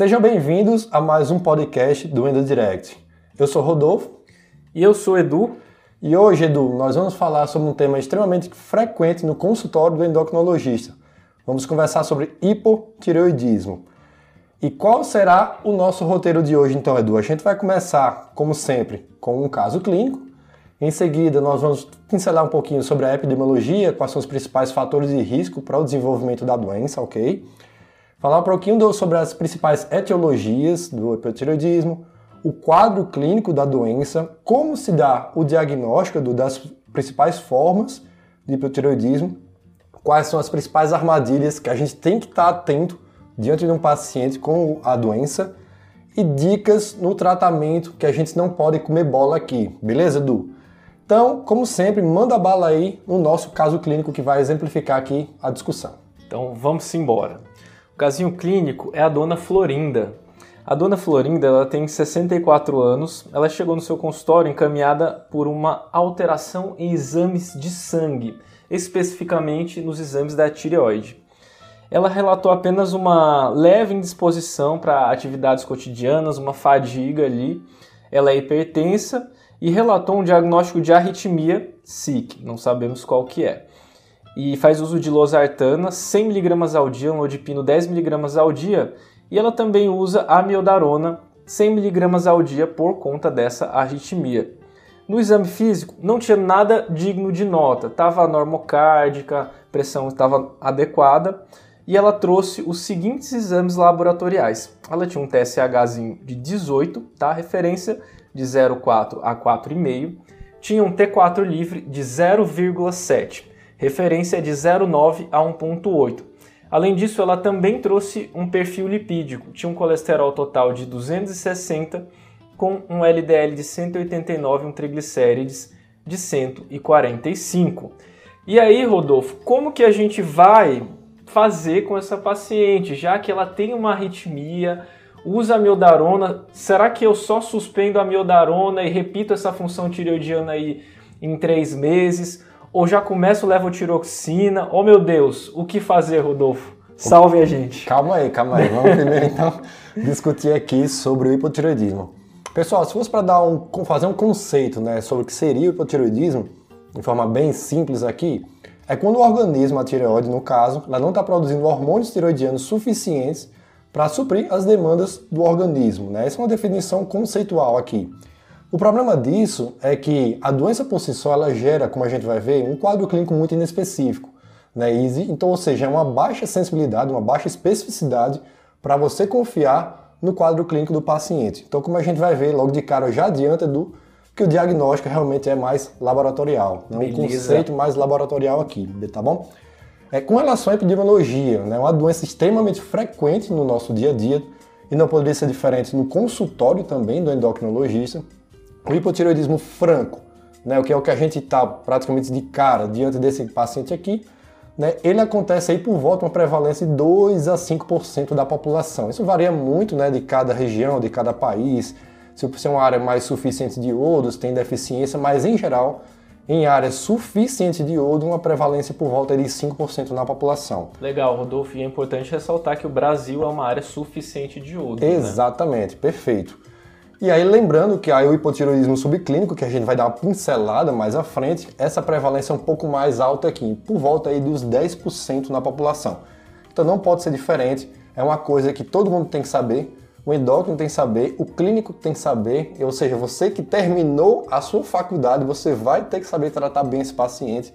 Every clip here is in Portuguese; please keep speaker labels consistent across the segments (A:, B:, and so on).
A: Sejam bem-vindos a mais um podcast do Endo Direct. Eu sou Rodolfo.
B: E eu sou Edu.
A: E hoje, Edu, nós vamos falar sobre um tema extremamente frequente no consultório do endocrinologista. Vamos conversar sobre hipotireoidismo. E qual será o nosso roteiro de hoje, então, Edu? A gente vai começar, como sempre, com um caso clínico. Em seguida, nós vamos pincelar um pouquinho sobre a epidemiologia, quais são os principais fatores de risco para o desenvolvimento da doença, ok? Falar um pouquinho sobre as principais etiologias do hipotireoidismo, o quadro clínico da doença, como se dá o diagnóstico das principais formas de hipotireoidismo, quais são as principais armadilhas que a gente tem que estar atento diante de um paciente com a doença e dicas no tratamento que a gente não pode comer bola aqui, beleza, Edu? Então, como sempre, manda bala aí no nosso caso clínico que vai exemplificar aqui a discussão.
B: Então, vamos embora casinho clínico é a dona Florinda. A dona Florinda ela tem 64 anos. Ela chegou no seu consultório encaminhada por uma alteração em exames de sangue, especificamente nos exames da tireoide. Ela relatou apenas uma leve indisposição para atividades cotidianas, uma fadiga ali. Ela é hipertensa e relatou um diagnóstico de arritmia SIC, não sabemos qual que é e faz uso de losartana 100mg ao dia, lodipino 10mg ao dia, e ela também usa amiodarona 100mg ao dia por conta dessa arritmia. No exame físico não tinha nada digno de nota, estava normocárdica, pressão estava adequada, e ela trouxe os seguintes exames laboratoriais. Ela tinha um TSHzinho de 18, tá? Referência de 0,4 a 4,5. Tinha um T4 livre de 0,7 referência de 0,9 a 1,8. Além disso, ela também trouxe um perfil lipídico, tinha um colesterol total de 260 com um LDL de 189 e um triglicérides de 145. E aí, Rodolfo, como que a gente vai fazer com essa paciente, já que ela tem uma arritmia, usa a miodarona, será que eu só suspendo a miodarona e repito essa função tireoidiana aí em três meses? Ou já começo levotiroxina? Oh meu Deus, o que fazer, Rodolfo? Salve a gente.
A: Calma aí, calma aí. Vamos primeiro então discutir aqui sobre o hipotireoidismo. Pessoal, se fosse para dar um, fazer um conceito né, sobre o que seria o hipotireoidismo, de forma bem simples aqui, é quando o organismo, a tireoide no caso, ela não está produzindo hormônios tireoidianos suficientes para suprir as demandas do organismo. Né? Essa é uma definição conceitual aqui. O problema disso é que a doença por si só ela gera, como a gente vai ver, um quadro clínico muito inespecífico. Né? Então, ou seja, é uma baixa sensibilidade, uma baixa especificidade para você confiar no quadro clínico do paciente. Então, como a gente vai ver logo de cara, já adianta do que o diagnóstico realmente é mais laboratorial, né? um conceito mais laboratorial aqui, tá bom? É, com relação à epidemiologia, né? uma doença extremamente frequente no nosso dia a dia e não poderia ser diferente no consultório também do endocrinologista. O hipotireoidismo franco, né, o que é o que a gente está praticamente de cara diante desse paciente aqui, né, ele acontece aí por volta uma prevalência de 2 a 5% da população. Isso varia muito né, de cada região, de cada país. Se você é uma área mais suficiente de iodos, tem deficiência, mas em geral, em áreas suficientes de iodo, uma prevalência por volta de 5% na população.
B: Legal, Rodolfo, e é importante ressaltar que o Brasil é uma área suficiente de iodo.
A: Né? Exatamente, né? perfeito. E aí, lembrando que aí o hipotireoidismo subclínico, que a gente vai dar uma pincelada mais à frente, essa prevalência é um pouco mais alta aqui, por volta aí dos 10% na população. Então não pode ser diferente, é uma coisa que todo mundo tem que saber, o endócrino tem que saber, o clínico tem que saber, ou seja, você que terminou a sua faculdade, você vai ter que saber tratar bem esse paciente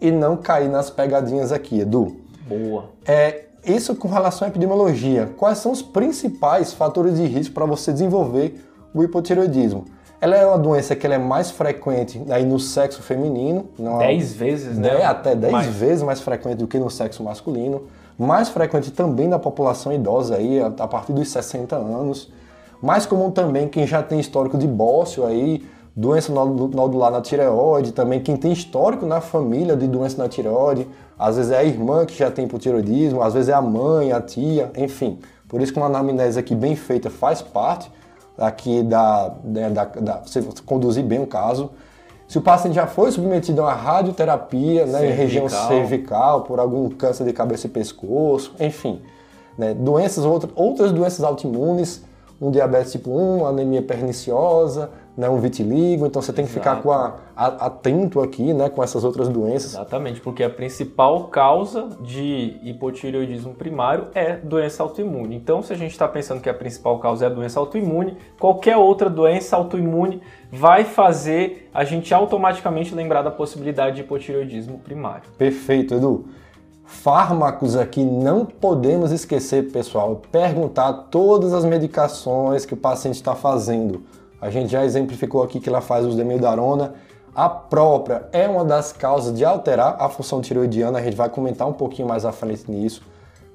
A: e não cair nas pegadinhas aqui, Edu.
B: Boa.
A: É, isso com relação à epidemiologia. Quais são os principais fatores de risco para você desenvolver o hipotireoidismo. Ela é uma doença que é mais frequente aí no sexo feminino.
B: Não 10 é, vezes, né?
A: É, até 10 mais. vezes mais frequente do que no sexo masculino. Mais frequente também na população idosa aí, a, a partir dos 60 anos. Mais comum também quem já tem histórico de bócio aí, doença nodular na tireoide, também quem tem histórico na família de doença na tireoide, às vezes é a irmã que já tem hipotireoidismo, às vezes é a mãe, a tia, enfim. Por isso que uma anamnese aqui bem feita faz parte aqui da, né, da, da, você conduzir bem o caso. Se o paciente já foi submetido a uma radioterapia né, em região cervical por algum câncer de cabeça e pescoço, enfim. né? Doenças, outras doenças autoimunes, um diabetes tipo 1, anemia perniciosa, né, um vitiligo, então você tem que Exato. ficar com a, a, atento aqui, né, com essas outras doenças.
B: Exatamente, porque a principal causa de hipotireoidismo primário é doença autoimune. Então, se a gente está pensando que a principal causa é a doença autoimune, qualquer outra doença autoimune vai fazer a gente automaticamente lembrar da possibilidade de hipotireoidismo primário.
A: Perfeito, Edu. Fármacos aqui não podemos esquecer, pessoal, perguntar todas as medicações que o paciente está fazendo a gente já exemplificou aqui que ela faz uso de mildarona. A própria é uma das causas de alterar a função tiroidiana, a gente vai comentar um pouquinho mais à frente nisso.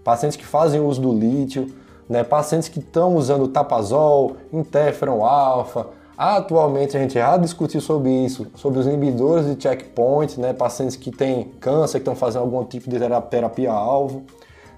A: Pacientes que fazem uso do lítio, né? pacientes que estão usando tapazol, interferon alfa. Atualmente a gente já discutiu sobre isso, sobre os inibidores de checkpoint, né? pacientes que têm câncer, que estão fazendo algum tipo de terapia-alvo.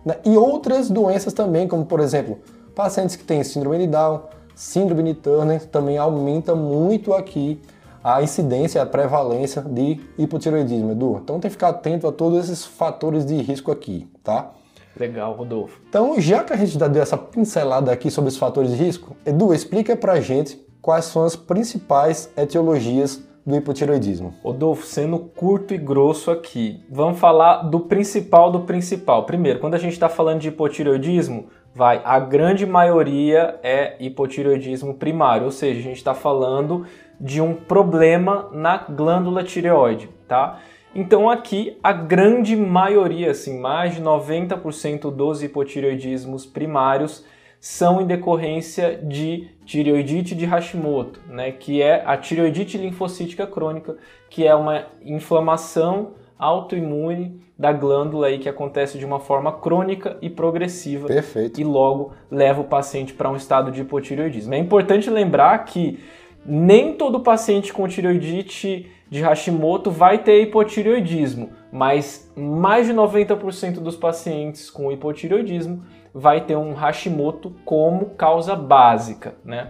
A: Né? E outras doenças também, como por exemplo, pacientes que têm síndrome de Down, síndrome de Turner também aumenta muito aqui a incidência, a prevalência de hipotiroidismo, Edu. Então tem que ficar atento a todos esses fatores de risco aqui, tá?
B: Legal, Rodolfo.
A: Então, já que a gente já deu essa pincelada aqui sobre os fatores de risco, Edu, explica pra gente quais são as principais etiologias do hipotiroidismo.
B: Rodolfo, sendo curto e grosso aqui, vamos falar do principal do principal. Primeiro, quando a gente está falando de hipotiroidismo, vai, a grande maioria é hipotireoidismo primário, ou seja, a gente está falando de um problema na glândula tireoide, tá? Então aqui a grande maioria, assim, mais de 90% dos hipotireoidismos primários são em decorrência de tireoidite de Hashimoto, né, que é a tireoidite linfocítica crônica, que é uma inflamação autoimune da glândula aí que acontece de uma forma crônica e progressiva.
A: Perfeito.
B: E logo leva o paciente para um estado de hipotireoidismo. É importante lembrar que nem todo paciente com tireoidite de Hashimoto vai ter hipotireoidismo, mas mais de 90% dos pacientes com hipotireoidismo vai ter um Hashimoto como causa básica, né?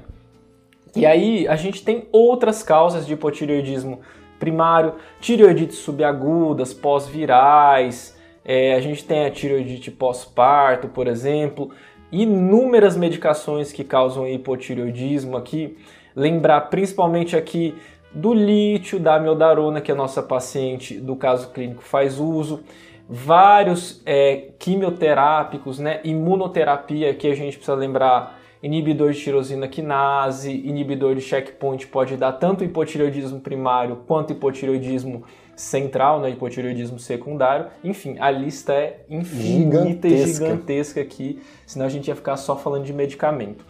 B: E aí a gente tem outras causas de hipotireoidismo primário, tireoidites subagudas, pós-virais, é, a gente tem a tireoidite pós-parto, por exemplo, inúmeras medicações que causam hipotireoidismo aqui. Lembrar principalmente aqui do lítio, da amiodarona, que a nossa paciente do caso clínico faz uso, vários é, quimioterápicos, né, imunoterapia, que a gente precisa lembrar inibidor de tirosina quinase, inibidor de checkpoint pode dar tanto hipotireoidismo primário quanto hipotireoidismo central, né, hipotireoidismo secundário. Enfim, a lista é infinita gigantesca. e gigantesca aqui, senão a gente ia ficar só falando de medicamento.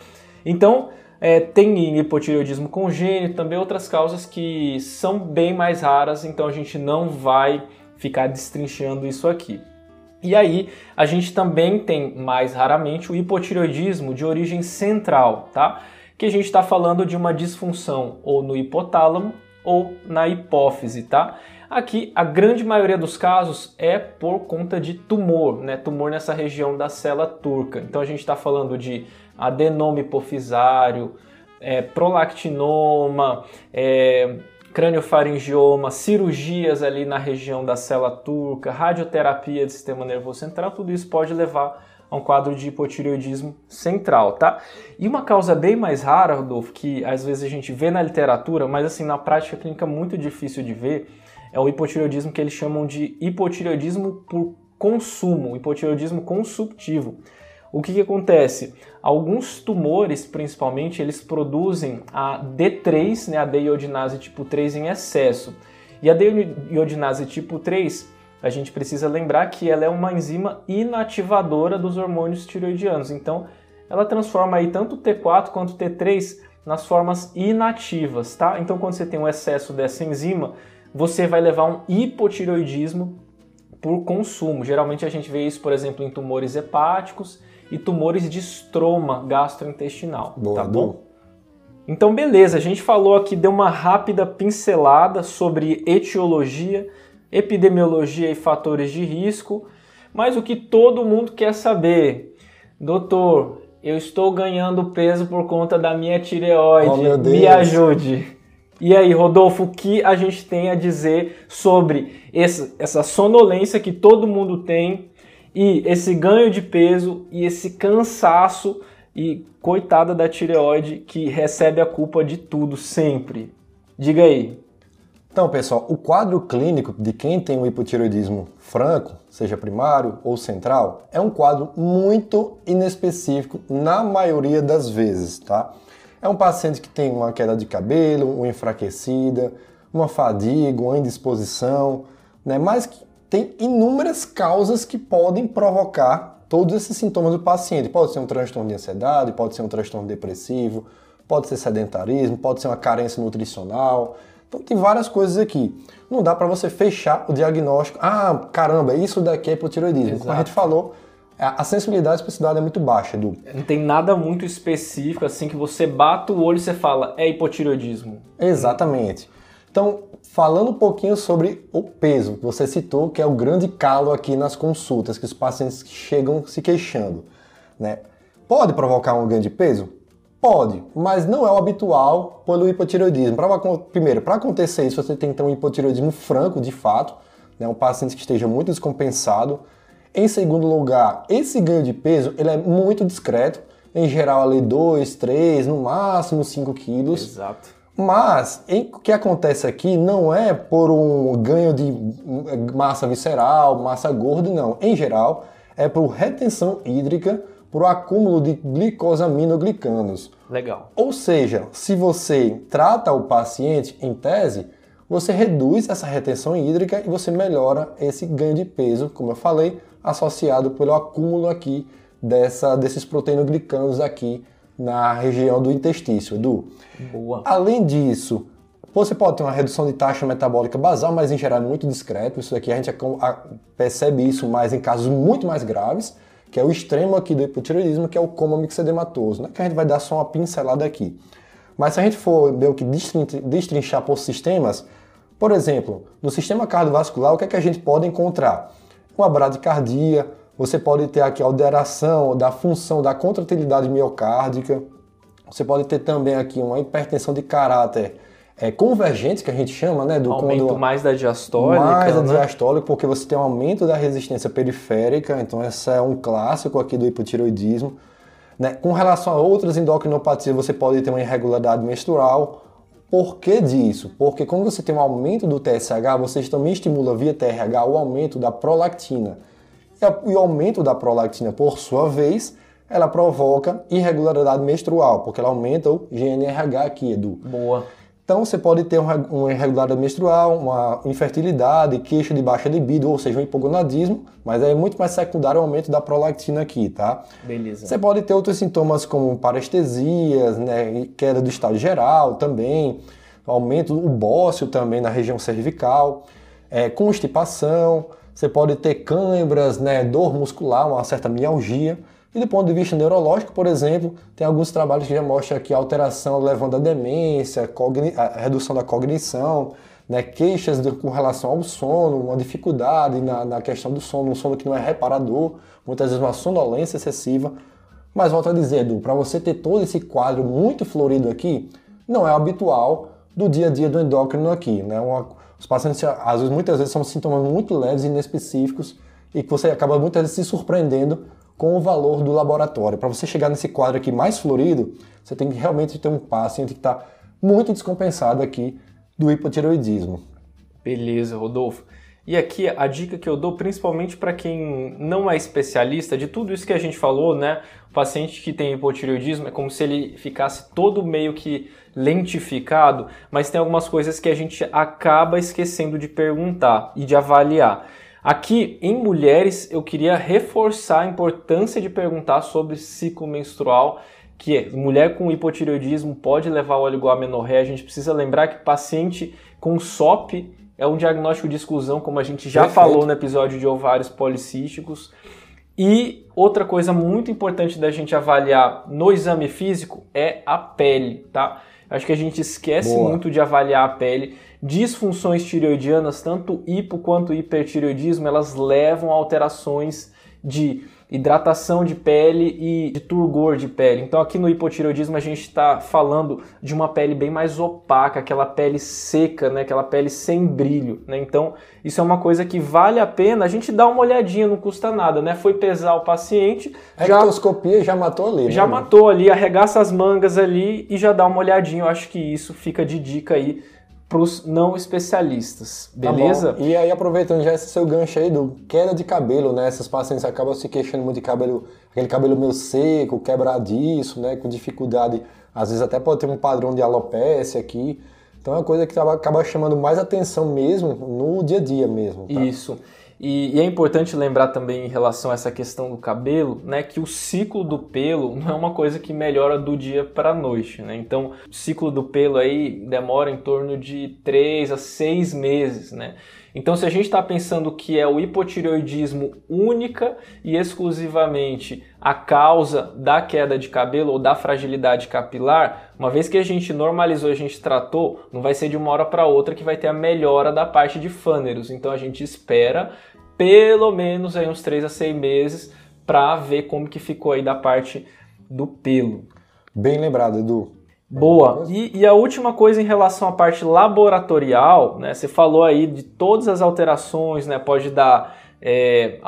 B: Então, é, tem hipotireoidismo congênito, também outras causas que são bem mais raras, então a gente não vai ficar destrinchando isso aqui. E aí, a gente também tem, mais raramente, o hipotireoidismo de origem central, tá? Que a gente está falando de uma disfunção ou no hipotálamo ou na hipófise, tá? Aqui, a grande maioria dos casos é por conta de tumor, né? Tumor nessa região da célula turca. Então, a gente está falando de adenoma hipofisário, é, prolactinoma, é, craniofaringioma, cirurgias ali na região da célula turca, radioterapia do sistema nervoso central, tudo isso pode levar a um quadro de hipotireoidismo central, tá? E uma causa bem mais rara, Rodolfo, que às vezes a gente vê na literatura, mas assim na prática clínica muito difícil de ver, é o hipotireoidismo que eles chamam de hipotireoidismo por consumo, hipotireoidismo consumptivo. O que, que acontece? Alguns tumores, principalmente, eles produzem a D3, né, a deiodinase tipo 3 em excesso. E a deiodinase tipo 3, a gente precisa lembrar que ela é uma enzima inativadora dos hormônios tiroidianos. Então, ela transforma aí tanto T4 quanto T3 nas formas inativas, tá? Então, quando você tem um excesso dessa enzima, você vai levar um hipotiroidismo por consumo. Geralmente a gente vê isso, por exemplo, em tumores hepáticos e tumores de estroma gastrointestinal. Boa, tá bom? Então, beleza, a gente falou aqui, deu uma rápida pincelada sobre etiologia, epidemiologia e fatores de risco, mas o que todo mundo quer saber, doutor, eu estou ganhando peso por conta da minha tireoide, oh, me ajude. E aí, Rodolfo, o que a gente tem a dizer sobre essa sonolência que todo mundo tem E esse ganho de peso e esse cansaço e coitada da tireoide que recebe a culpa de tudo sempre. Diga aí.
A: Então, pessoal, o quadro clínico de quem tem o hipotireoidismo franco, seja primário ou central, é um quadro muito inespecífico na maioria das vezes, tá? É um paciente que tem uma queda de cabelo, uma enfraquecida, uma fadiga, uma indisposição, né? Mas tem inúmeras causas que podem provocar todos esses sintomas do paciente. Pode ser um transtorno de ansiedade, pode ser um transtorno depressivo, pode ser sedentarismo, pode ser uma carência nutricional. Então tem várias coisas aqui. Não dá para você fechar o diagnóstico. Ah, caramba, isso daqui é hipotiroidismo. Como a gente falou, a sensibilidade e especificidade é muito baixa, Edu.
B: Não tem nada muito específico assim que você bata o olho e você fala, é hipotiroidismo.
A: Exatamente. Então, falando um pouquinho sobre o peso, você citou que é o grande calo aqui nas consultas, que os pacientes chegam se queixando. Né? Pode provocar um ganho de peso? Pode, mas não é o habitual pelo hipotireoidismo. Pra, primeiro, para acontecer isso, você tem que ter um hipotireoidismo franco, de fato, né? um paciente que esteja muito descompensado. Em segundo lugar, esse ganho de peso ele é muito discreto, em geral ali 2, 3, no máximo 5 quilos.
B: Exato.
A: Mas o que acontece aqui não é por um ganho de massa visceral, massa gorda, não. Em geral, é por retenção hídrica, por acúmulo de glicosaminoglicanos.
B: Legal.
A: Ou seja, se você trata o paciente em tese, você reduz essa retenção hídrica e você melhora esse ganho de peso, como eu falei, associado pelo acúmulo aqui dessa, desses proteinoglicanos aqui na região do intestício, Edu.
B: Boa.
A: Além disso, você pode ter uma redução de taxa metabólica basal, mas em geral é muito discreto. Isso aqui a gente percebe isso mais em casos muito mais graves, que é o extremo aqui do hipotireoidismo, que é o coma mixedematoso, né? que a gente vai dar só uma pincelada aqui. Mas se a gente for meio que destrinchar por sistemas, por exemplo, no sistema cardiovascular, o que, é que a gente pode encontrar? Uma bradicardia, você pode ter aqui alteração da função da contratilidade miocárdica. Você pode ter também aqui uma hipertensão de caráter é, convergente, que a gente chama, né?
B: Do aumento quando, mais da diastólica.
A: Mais
B: da
A: né? diastólica, porque você tem um aumento da resistência periférica. Então, esse é um clássico aqui do hipotiroidismo. Né? Com relação a outras endocrinopatias, você pode ter uma irregularidade menstrual. Por que disso? Porque quando você tem um aumento do TSH, você também estimula via TRH o aumento da prolactina. E o aumento da prolactina, por sua vez, ela provoca irregularidade menstrual, porque ela aumenta o GNRH aqui, Edu.
B: Boa.
A: Então você pode ter uma irregularidade menstrual, uma infertilidade, queixa de baixa libido, ou seja, um hipogonadismo, mas é muito mais secundário o aumento da prolactina aqui, tá?
B: Beleza.
A: Você pode ter outros sintomas como parestesias, né, queda do estado geral também, aumento do bócio também na região cervical, é, constipação, você pode ter câimbras, né, dor muscular, uma certa mialgia. E do ponto de vista neurológico, por exemplo, tem alguns trabalhos que já mostram aqui a alteração levando à demência, a redução da cognição, né, queixas de, com relação ao sono, uma dificuldade na, na questão do sono, um sono que não é reparador, muitas vezes uma sonolência excessiva. Mas volto a dizer, Edu, para você ter todo esse quadro muito florido aqui, não é habitual do dia a dia do endócrino aqui, né? Uma, os pacientes, às vezes, muitas vezes, são sintomas muito leves e inespecíficos e que você acaba muitas vezes se surpreendendo com o valor do laboratório. Para você chegar nesse quadro aqui mais florido, você tem que realmente ter um paciente que está muito descompensado aqui do hipotireoidismo.
B: Beleza, Rodolfo. E aqui a dica que eu dou, principalmente para quem não é especialista, de tudo isso que a gente falou, né? O paciente que tem hipotireoidismo é como se ele ficasse todo meio que lentificado, mas tem algumas coisas que a gente acaba esquecendo de perguntar e de avaliar. Aqui em mulheres eu queria reforçar a importância de perguntar sobre ciclo menstrual, que é, mulher com hipotireoidismo pode levar ao oligoamenorreia. A gente precisa lembrar que paciente com SOP é um diagnóstico de exclusão, como a gente já Perfeito. falou no episódio de ovários policísticos. E outra coisa muito importante da gente avaliar no exame físico é a pele, tá? Acho que a gente esquece Boa. muito de avaliar a pele. Disfunções tireoidianas, tanto hipo quanto hipertireoidismo, elas levam a alterações de hidratação de pele e de turgor de pele. Então aqui no hipotireoidismo a gente está falando de uma pele bem mais opaca, aquela pele seca, né? aquela pele sem brilho. Né? Então isso é uma coisa que vale a pena a gente dar uma olhadinha, não custa nada. Né? Foi pesar o paciente,
A: a já, já matou ali. Né,
B: já matou ali, arregaça as mangas ali e já dá uma olhadinha. Eu acho que isso fica de dica aí para os não especialistas, beleza?
A: Tá e aí, aproveitando já esse seu gancho aí do queda de cabelo, né? Essas pacientes acabam se queixando muito de cabelo, aquele cabelo meio seco, quebradiço, né? Com dificuldade, às vezes até pode ter um padrão de alopecia aqui. Então é uma coisa que acaba chamando mais atenção mesmo no dia a dia mesmo.
B: Tá? Isso. E, e, é importante lembrar também em relação a essa questão do cabelo, né, que o ciclo do pelo não é uma coisa que melhora do dia para a noite, né? Então, o ciclo do pelo aí demora em torno de 3 a 6 meses, né? Então, se a gente está pensando que é o hipotireoidismo única e exclusivamente a causa da queda de cabelo ou da fragilidade capilar, uma vez que a gente normalizou, a gente tratou, não vai ser de uma hora para outra que vai ter a melhora da parte de fâneros. Então, a gente espera pelo menos aí uns 3 a 6 meses para ver como que ficou aí da parte do pelo.
A: Bem lembrado, Edu.
B: Boa. E, e, a última coisa em relação à parte laboratorial, né? Você falou aí de todas as alterações, né? Pode dar é,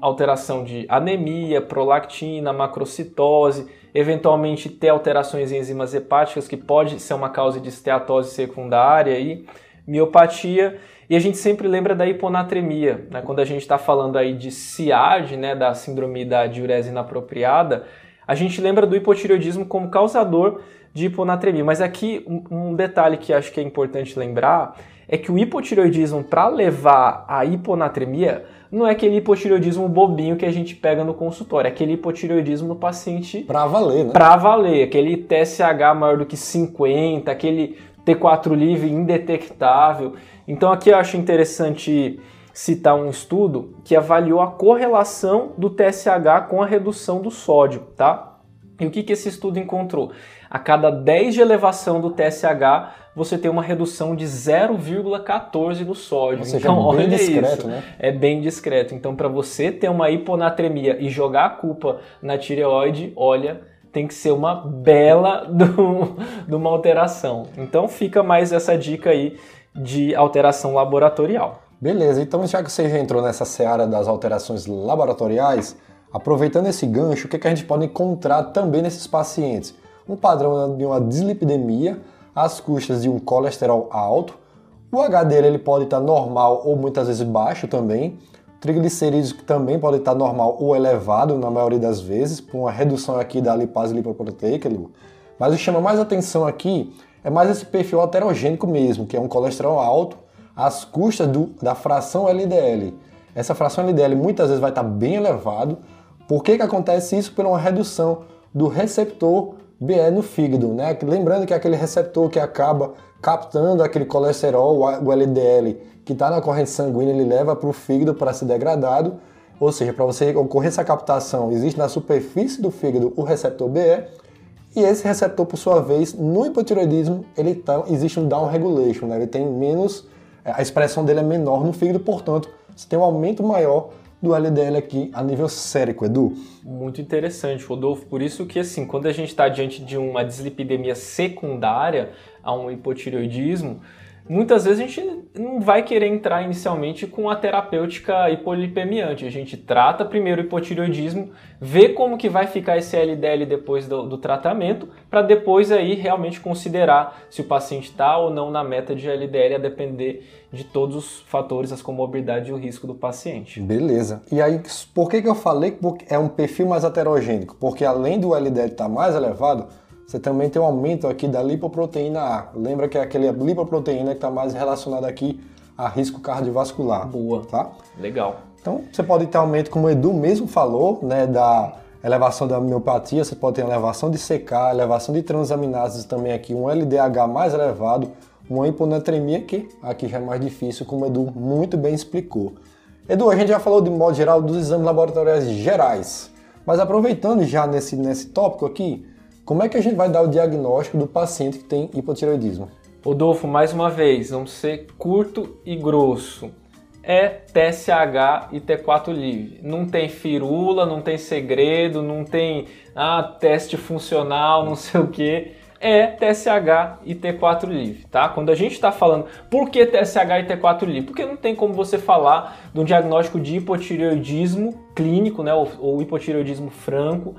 B: alteração de anemia, prolactina, macrocitose, eventualmente ter alterações em enzimas hepáticas, que pode ser uma causa de esteatose secundária e miopatia. E a gente sempre lembra da hiponatremia, né? quando a gente está falando aí de SIAD, né, da síndrome da diurese inapropriada, a gente lembra do hipotireoidismo como causador de hiponatremia. Mas aqui um, um detalhe que acho que é importante lembrar é que o hipotireoidismo para levar à hiponatremia não é aquele hipotireoidismo bobinho que a gente pega no consultório, é aquele hipotireoidismo no paciente
A: para valer, né?
B: Para valer, aquele TSH maior do que 50, aquele T4 livre indetectável. Então aqui eu acho interessante citar um estudo que avaliou a correlação do TSH com a redução do sódio, tá? E o que, que esse estudo encontrou? A cada 10 de elevação do TSH, você tem uma redução de 0,14 no sódio.
A: Seja, então, é bem olha discreto, isso. Né?
B: É bem discreto. Então, para você ter uma hiponatremia e jogar a culpa na tireoide, olha, tem que ser uma bela do, de uma alteração. Então fica mais essa dica aí de alteração laboratorial.
A: Beleza, então já que você já entrou nessa seara das alterações laboratoriais, aproveitando esse gancho, o que, é que a gente pode encontrar também nesses pacientes? Um padrão de uma dislipidemia às custas de um colesterol alto, o HDL ele pode estar normal ou muitas vezes baixo também, triglicerídeos também pode estar normal ou elevado na maioria das vezes, por uma redução aqui da lipase lipoproteica. Mas o que chama mais atenção aqui é mais esse perfil heterogênico mesmo, que é um colesterol alto às custas do, da fração LDL. Essa fração LDL muitas vezes vai estar bem elevado. Por que, que acontece isso? Por uma redução do receptor BE no fígado, né? Lembrando que é aquele receptor que acaba captando aquele colesterol, o LDL, que está na corrente sanguínea, ele leva para o fígado para ser degradado. Ou seja, para você ocorrer essa captação, existe na superfície do fígado o receptor BE, e esse receptor, por sua vez, no hipotiroidismo, ele tá, existe um down regulation, né? ele tem menos, é, a expressão dele é menor no fígado, portanto, você tem um aumento maior do LDL aqui a nível sérico, Edu.
B: Muito interessante, Rodolfo. Por isso que, assim, quando a gente está diante de uma dislipidemia secundária a um hipotireoidismo, muitas vezes a gente não vai querer entrar inicialmente com a terapêutica hipolipemiante. A gente trata primeiro o hipotireoidismo, vê como que vai ficar esse LDL depois do, do tratamento, para depois aí realmente considerar se o paciente está ou não na meta de LDL, a depender de todos os fatores, as comorbidades e o risco do paciente.
A: Beleza. E aí, por que, que eu falei que é um perfil mais heterogênico? Porque além do LDL estar tá mais elevado, você também tem um aumento aqui da lipoproteína A. Lembra que é aquela lipoproteína que está mais relacionada aqui a risco cardiovascular.
B: Boa. Tá? Legal.
A: Então, você pode ter aumento, como o Edu mesmo falou, né, da elevação da miopatia, você pode ter elevação de CK, elevação de transaminases também aqui, um LDH mais elevado, uma hiponatremia que aqui já é mais difícil, como o Edu muito bem explicou. Edu, a gente já falou de modo geral dos exames laboratoriais gerais, mas aproveitando já nesse, nesse tópico aqui, como é que a gente vai dar o diagnóstico do paciente que tem hipotireoidismo?
B: Rodolfo, mais uma vez, vamos ser curto e grosso.
A: é TSH e T4 livre. Não tem firula, não tem segredo, não tem ah, teste funcional, não sei o que. É TSH e T4 livre, tá? Quando a gente está falando por que TSH e T4 livre? Porque não tem como você falar de um diagnóstico de hipotireoidismo clínico, né, ou, ou hipotireoidismo franco,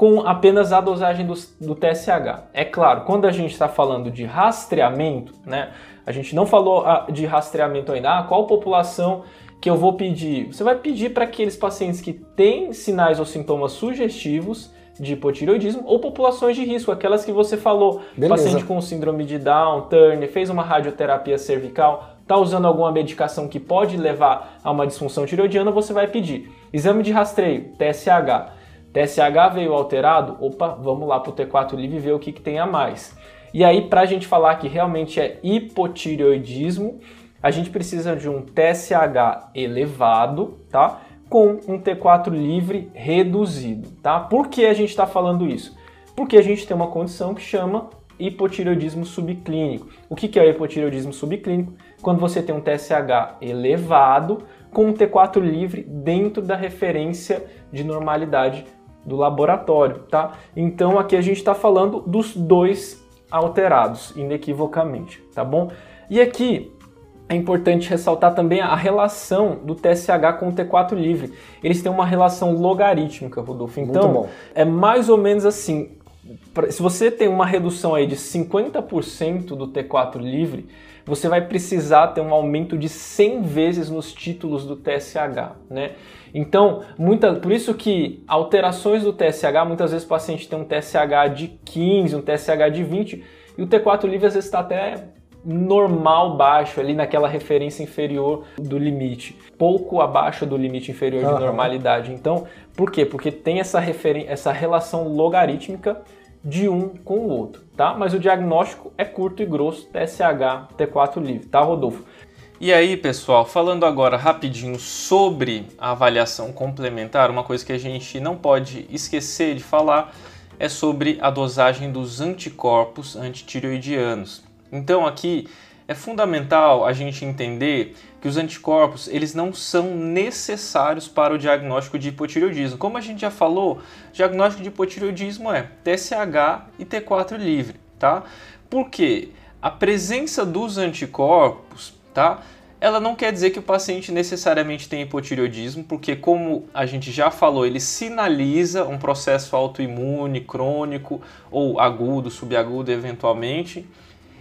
A: com apenas a dosagem do, do TSH. É claro, quando a gente está falando de rastreamento, né, a gente não falou ah, de rastreamento ainda, ah, qual população que eu vou pedir? Você vai pedir para aqueles pacientes que têm sinais ou sintomas sugestivos de hipotireoidismo ou populações de risco, aquelas que você falou, Beleza. paciente com síndrome de Down, Turner, fez uma radioterapia cervical, está usando alguma medicação que pode levar a uma disfunção tireoidiana, você vai pedir. Exame de rastreio, TSH. TSH veio alterado? Opa, vamos lá para o T4 livre ver o que, que tem a mais. E aí, para a gente falar que realmente é hipotireoidismo, a gente precisa de um TSH elevado, tá? Com um T4 livre reduzido, tá? Por que a gente está falando isso? Porque a gente tem uma condição que chama hipotireoidismo subclínico. O que é o hipotireoidismo subclínico? Quando você tem um TSH elevado com um T4 livre dentro da referência de normalidade do laboratório, tá? Então aqui a gente está falando dos dois alterados, inequivocamente, tá bom? E aqui é importante ressaltar também a relação do TSH com o T4 livre. Eles têm uma relação logarítmica, Rodolfo. Então, é mais ou menos assim. Se você tem uma redução aí de 50% do T4 livre, você vai precisar ter um aumento de 100 vezes nos títulos do TSH, né? Então, muita, por isso que alterações do TSH, muitas vezes o paciente tem um TSH de 15, um TSH de 20, e o T4 livre às vezes está até normal baixo, ali naquela referência inferior do limite, pouco abaixo do limite inferior uhum. de normalidade. Então, por quê? Porque tem essa, essa relação logarítmica de um com o outro, tá? Mas o diagnóstico é curto e grosso, TSH, T4 livre, tá, Rodolfo?
B: E aí, pessoal, falando agora rapidinho sobre a avaliação complementar, uma coisa que a gente não pode esquecer de falar é sobre a dosagem dos anticorpos antitireoidianos. Então, aqui é fundamental a gente entender que os anticorpos eles não são necessários para o diagnóstico de hipotireoidismo. Como a gente já falou, diagnóstico de hipotireoidismo é TSH e T4 livre, tá? Por quê? A presença dos anticorpos tá? Ela não quer dizer que o paciente necessariamente tem hipotireoidismo, porque como a gente já falou, ele sinaliza um processo autoimune crônico ou agudo, subagudo eventualmente,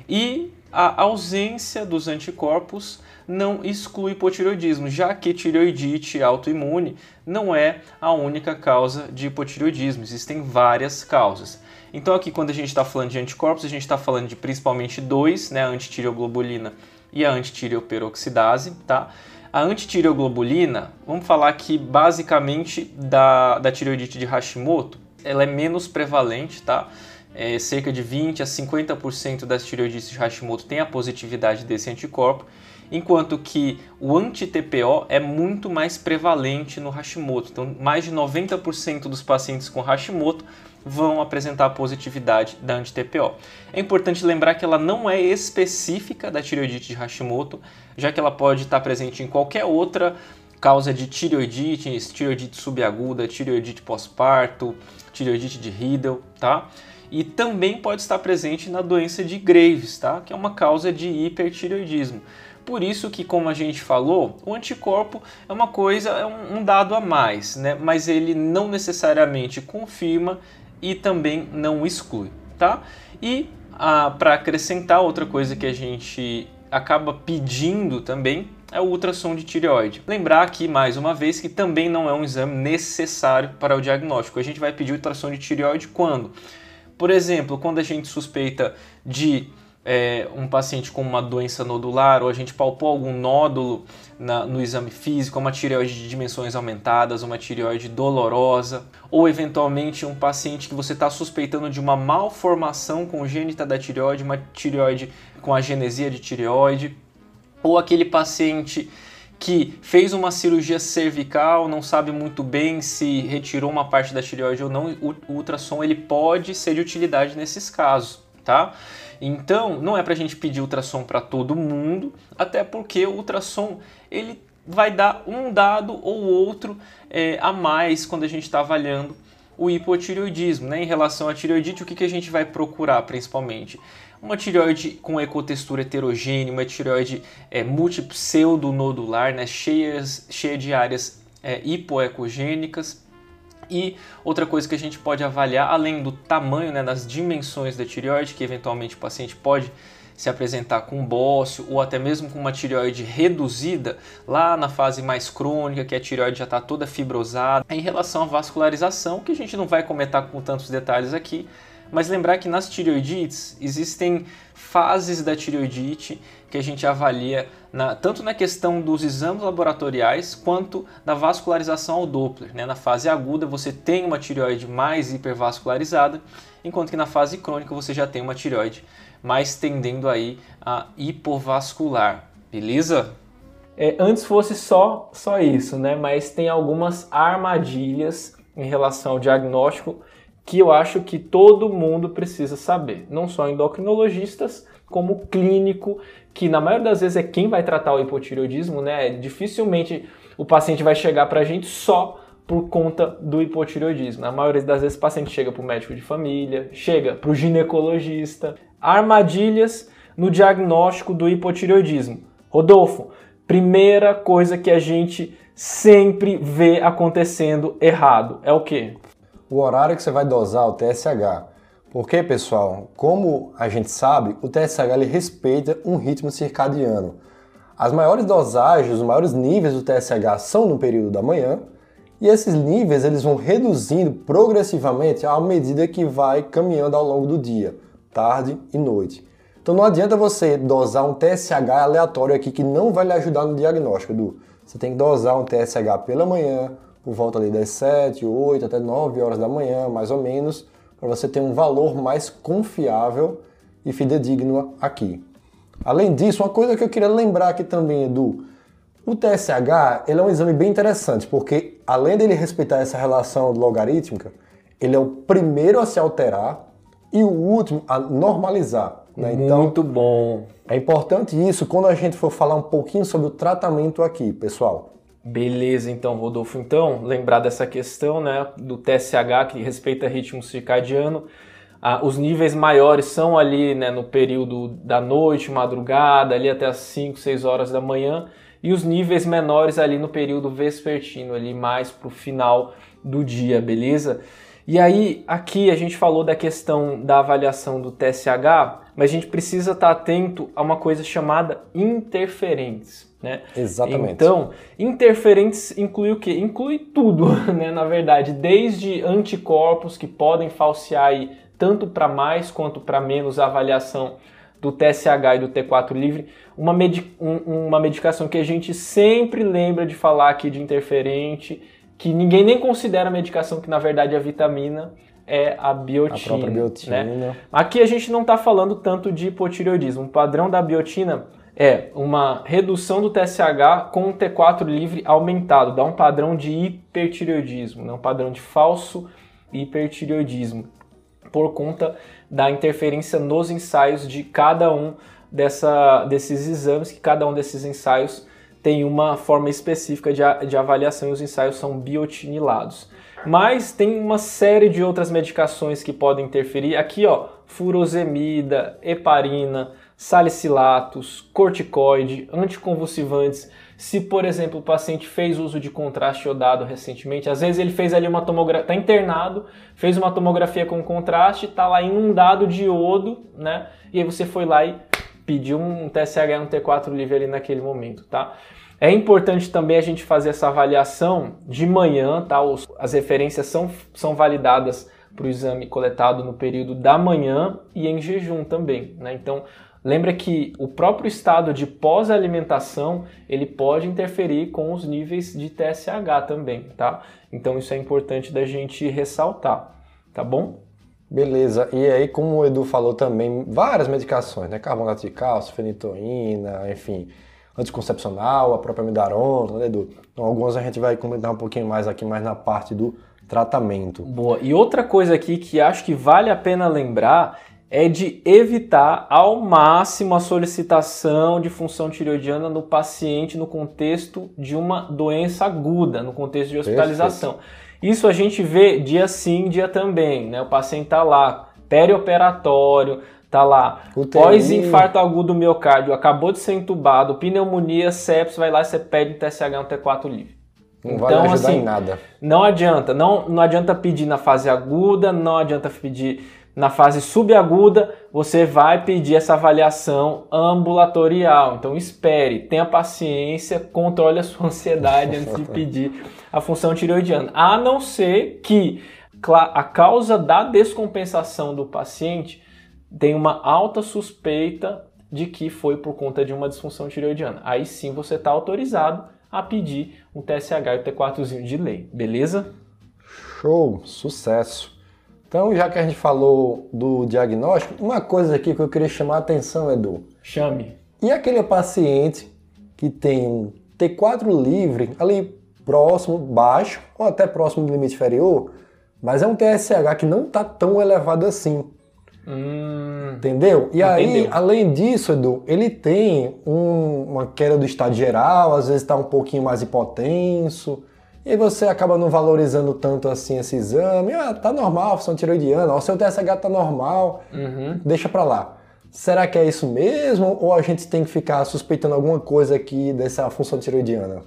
B: e a ausência dos anticorpos não exclui hipotireoidismo, já que tireoidite autoimune não é a única causa de hipotireoidismo, existem várias causas. Então aqui quando a gente está falando de anticorpos, a gente está falando de principalmente dois, né, a antitireoglobulina e a antitireoperoxidase, tá? A antitireoglobulina, vamos falar aqui basicamente da, da tireoidite de Hashimoto, ela é menos prevalente, tá? É, cerca de 20 a 50% das tireoidites de Hashimoto tem a positividade desse anticorpo, enquanto que o anti-TPO é muito mais prevalente no Hashimoto. Então, mais de 90% dos pacientes com Hashimoto vão apresentar positividade da anti-TPO. É importante lembrar que ela não é específica da tireoidite de Hashimoto, já que ela pode estar presente em qualquer outra causa de tireoidite, tireoidite subaguda, tireoidite pós-parto, tireoidite de Riedel, tá? E também pode estar presente na doença de Graves, tá? Que é uma causa de hipertireoidismo. Por isso que, como a gente falou, o anticorpo é uma coisa, é um dado a mais, né? Mas ele não necessariamente confirma e também não exclui, tá? E ah, para acrescentar outra coisa que a gente acaba pedindo também é o ultrassom de tireoide. Lembrar aqui mais uma vez que também não é um exame necessário para o diagnóstico. A gente vai pedir ultrassom de tireoide quando? Por exemplo, quando a gente suspeita de é, um paciente com uma doença nodular ou a gente palpou algum nódulo na, no exame físico, uma tireoide de dimensões aumentadas, uma tireoide dolorosa, ou eventualmente um paciente que você está suspeitando de uma malformação congênita da tireoide, uma tireoide com agenesia de tireoide, ou aquele paciente que fez uma cirurgia cervical, não sabe muito bem se retirou uma parte da tireoide ou não, o ultrassom ele pode ser de utilidade nesses casos, tá? Então, não é para a gente pedir ultrassom para todo mundo, até porque o ultrassom ele
C: vai dar um dado ou outro é, a mais quando a gente está avaliando o hipotireoidismo. Né? Em relação à tireoidite, o que, que a gente vai procurar principalmente? Uma tireoide com ecotextura heterogênea, uma tireoide é, multipseudonodular, né? cheia, cheia de áreas é, hipoecogênicas. E outra coisa que a gente pode avaliar, além do tamanho, né, das dimensões da tireoide, que eventualmente o paciente pode se apresentar com bócio ou até mesmo com uma tireoide reduzida, lá na fase mais crônica, que a tireoide já está toda fibrosada. Em relação à vascularização, que a gente não vai comentar com tantos detalhes aqui, mas lembrar que nas tireoidites existem fases da tireoidite que a gente avalia na, tanto na questão dos exames laboratoriais quanto da vascularização ao Doppler. Né? Na fase aguda você tem uma tireoide mais hipervascularizada, enquanto que na fase crônica você já tem uma tireoide mais tendendo aí a hipovascular. Beleza?
B: É, antes fosse só, só isso, né? Mas tem algumas armadilhas em relação ao diagnóstico que eu acho que todo mundo precisa saber, não só endocrinologistas, como clínico, que na maioria das vezes é quem vai tratar o hipotireoidismo, né? Dificilmente o paciente vai chegar para a gente só por conta do hipotireoidismo. Na maioria das vezes o paciente chega para o médico de família, chega para o ginecologista. Armadilhas no diagnóstico do hipotireoidismo. Rodolfo, primeira coisa que a gente sempre vê acontecendo errado é o quê?
A: o horário que você vai dosar o TSH. Porque, pessoal, como a gente sabe, o TSH respeita um ritmo circadiano. As maiores dosagens, os maiores níveis do TSH são no período da manhã, e esses níveis eles vão reduzindo progressivamente à medida que vai caminhando ao longo do dia, tarde e noite. Então não adianta você dosar um TSH aleatório aqui que não vai lhe ajudar no diagnóstico, Edu. Você tem que dosar um TSH pela manhã, por volta ali das 7, 8 até 9 horas da manhã, mais ou menos, para você ter um valor mais confiável e fidedigno aqui. Além disso, uma coisa que eu queria lembrar aqui também, Edu, o TSH ele é um exame bem interessante, porque além dele respeitar essa relação logarítmica, ele é o primeiro a se alterar e o último a normalizar. Né?
B: Então, Muito bom.
A: É importante isso quando a gente for falar um pouquinho sobre o tratamento aqui, pessoal.
B: Beleza, então, Rodolfo. Então, lembrar dessa questão né, do TSH, que respeita ritmo circadiano. Ah, os níveis maiores são ali né, no período da noite, madrugada, ali até as 5, 6 horas da manhã. E os níveis menores ali no período vespertino, ali mais para o final do dia, beleza? E aí, aqui a gente falou da questão da avaliação do TSH, mas a gente precisa estar atento a uma coisa chamada interferentes. Né?
A: Exatamente.
B: Então, interferentes inclui o quê? Inclui tudo, né? na verdade, desde anticorpos que podem falsear aí, tanto para mais quanto para menos a avaliação do TSH e do T4 livre, uma, medi um, uma medicação que a gente sempre lembra de falar aqui de interferente, que ninguém nem considera medicação, que na verdade é vitamina, é a biotina. A própria biotina. Né? Aqui a gente não está falando tanto de hipotireoidismo. O padrão da biotina é uma redução do TSH com um T4 livre aumentado, dá um padrão de hipertireoidismo, né? um padrão de falso hipertireoidismo, por conta da interferência nos ensaios de cada um dessa, desses exames, que cada um desses ensaios tem uma forma específica de, de avaliação e os ensaios são biotinilados. Mas tem uma série de outras medicações que podem interferir. Aqui, ó, furosemida, heparina, salicilatos, corticoide, anticonvulsivantes. Se, por exemplo, o paciente fez uso de contraste iodado recentemente, às vezes ele fez ali uma tomografia, está internado, fez uma tomografia com contraste, está lá inundado de iodo, né? E aí você foi lá e pediu um TSH, um T4 livre ali naquele momento, tá? É importante também a gente fazer essa avaliação de manhã, tá? As referências são, são validadas para o exame coletado no período da manhã e em jejum também, né? Então, Lembra que o próprio estado de pós-alimentação ele pode interferir com os níveis de TSH também, tá? Então isso é importante da gente ressaltar, tá bom?
A: Beleza. E aí, como o Edu falou também, várias medicações, né? Carbonato de cálcio, fenitoína, enfim, anticoncepcional, a própria midarona, né, Edu? Então, algumas a gente vai comentar um pouquinho mais aqui, mais na parte do tratamento.
B: Boa. E outra coisa aqui que acho que vale a pena lembrar é de evitar ao máximo a solicitação de função tireoidiana no paciente no contexto de uma doença aguda, no contexto de hospitalização. Isso a gente vê dia sim, dia também, né? O paciente está lá, perioperatório, tá lá, pós-infarto agudo miocárdio, acabou de ser entubado, pneumonia, sepsis, vai lá e você pede um TSH um T4 livre.
A: Não então, vai ajudar assim, em nada.
B: Não adianta, não, não adianta pedir na fase aguda, não adianta pedir na fase subaguda, você vai pedir essa avaliação ambulatorial. Então espere, tenha paciência, controle a sua ansiedade antes de pedir a função tireoidiana. A não ser que a causa da descompensação do paciente tem uma alta suspeita de que foi por conta de uma disfunção tireoidiana. Aí sim você está autorizado a pedir um TSH e o T4zinho de lei, beleza?
A: Show, sucesso. Então, já que a gente falou do diagnóstico, uma coisa aqui que eu queria chamar a atenção, Edu.
B: Chame.
A: E aquele paciente que tem um T4 livre, ali próximo, baixo, ou até próximo do limite inferior, mas é um TSH que não está tão elevado assim.
B: Hum,
A: entendeu? E entendeu. aí, além disso, Edu, ele tem um, uma queda do estado geral, às vezes está um pouquinho mais hipotenso. E aí você acaba não valorizando tanto assim esse exame. Ah, tá normal, função tiroidiana, o seu TSH tá normal,
B: uhum.
A: deixa pra lá. Será que é isso mesmo? Ou a gente tem que ficar suspeitando alguma coisa aqui dessa função tiroidiana?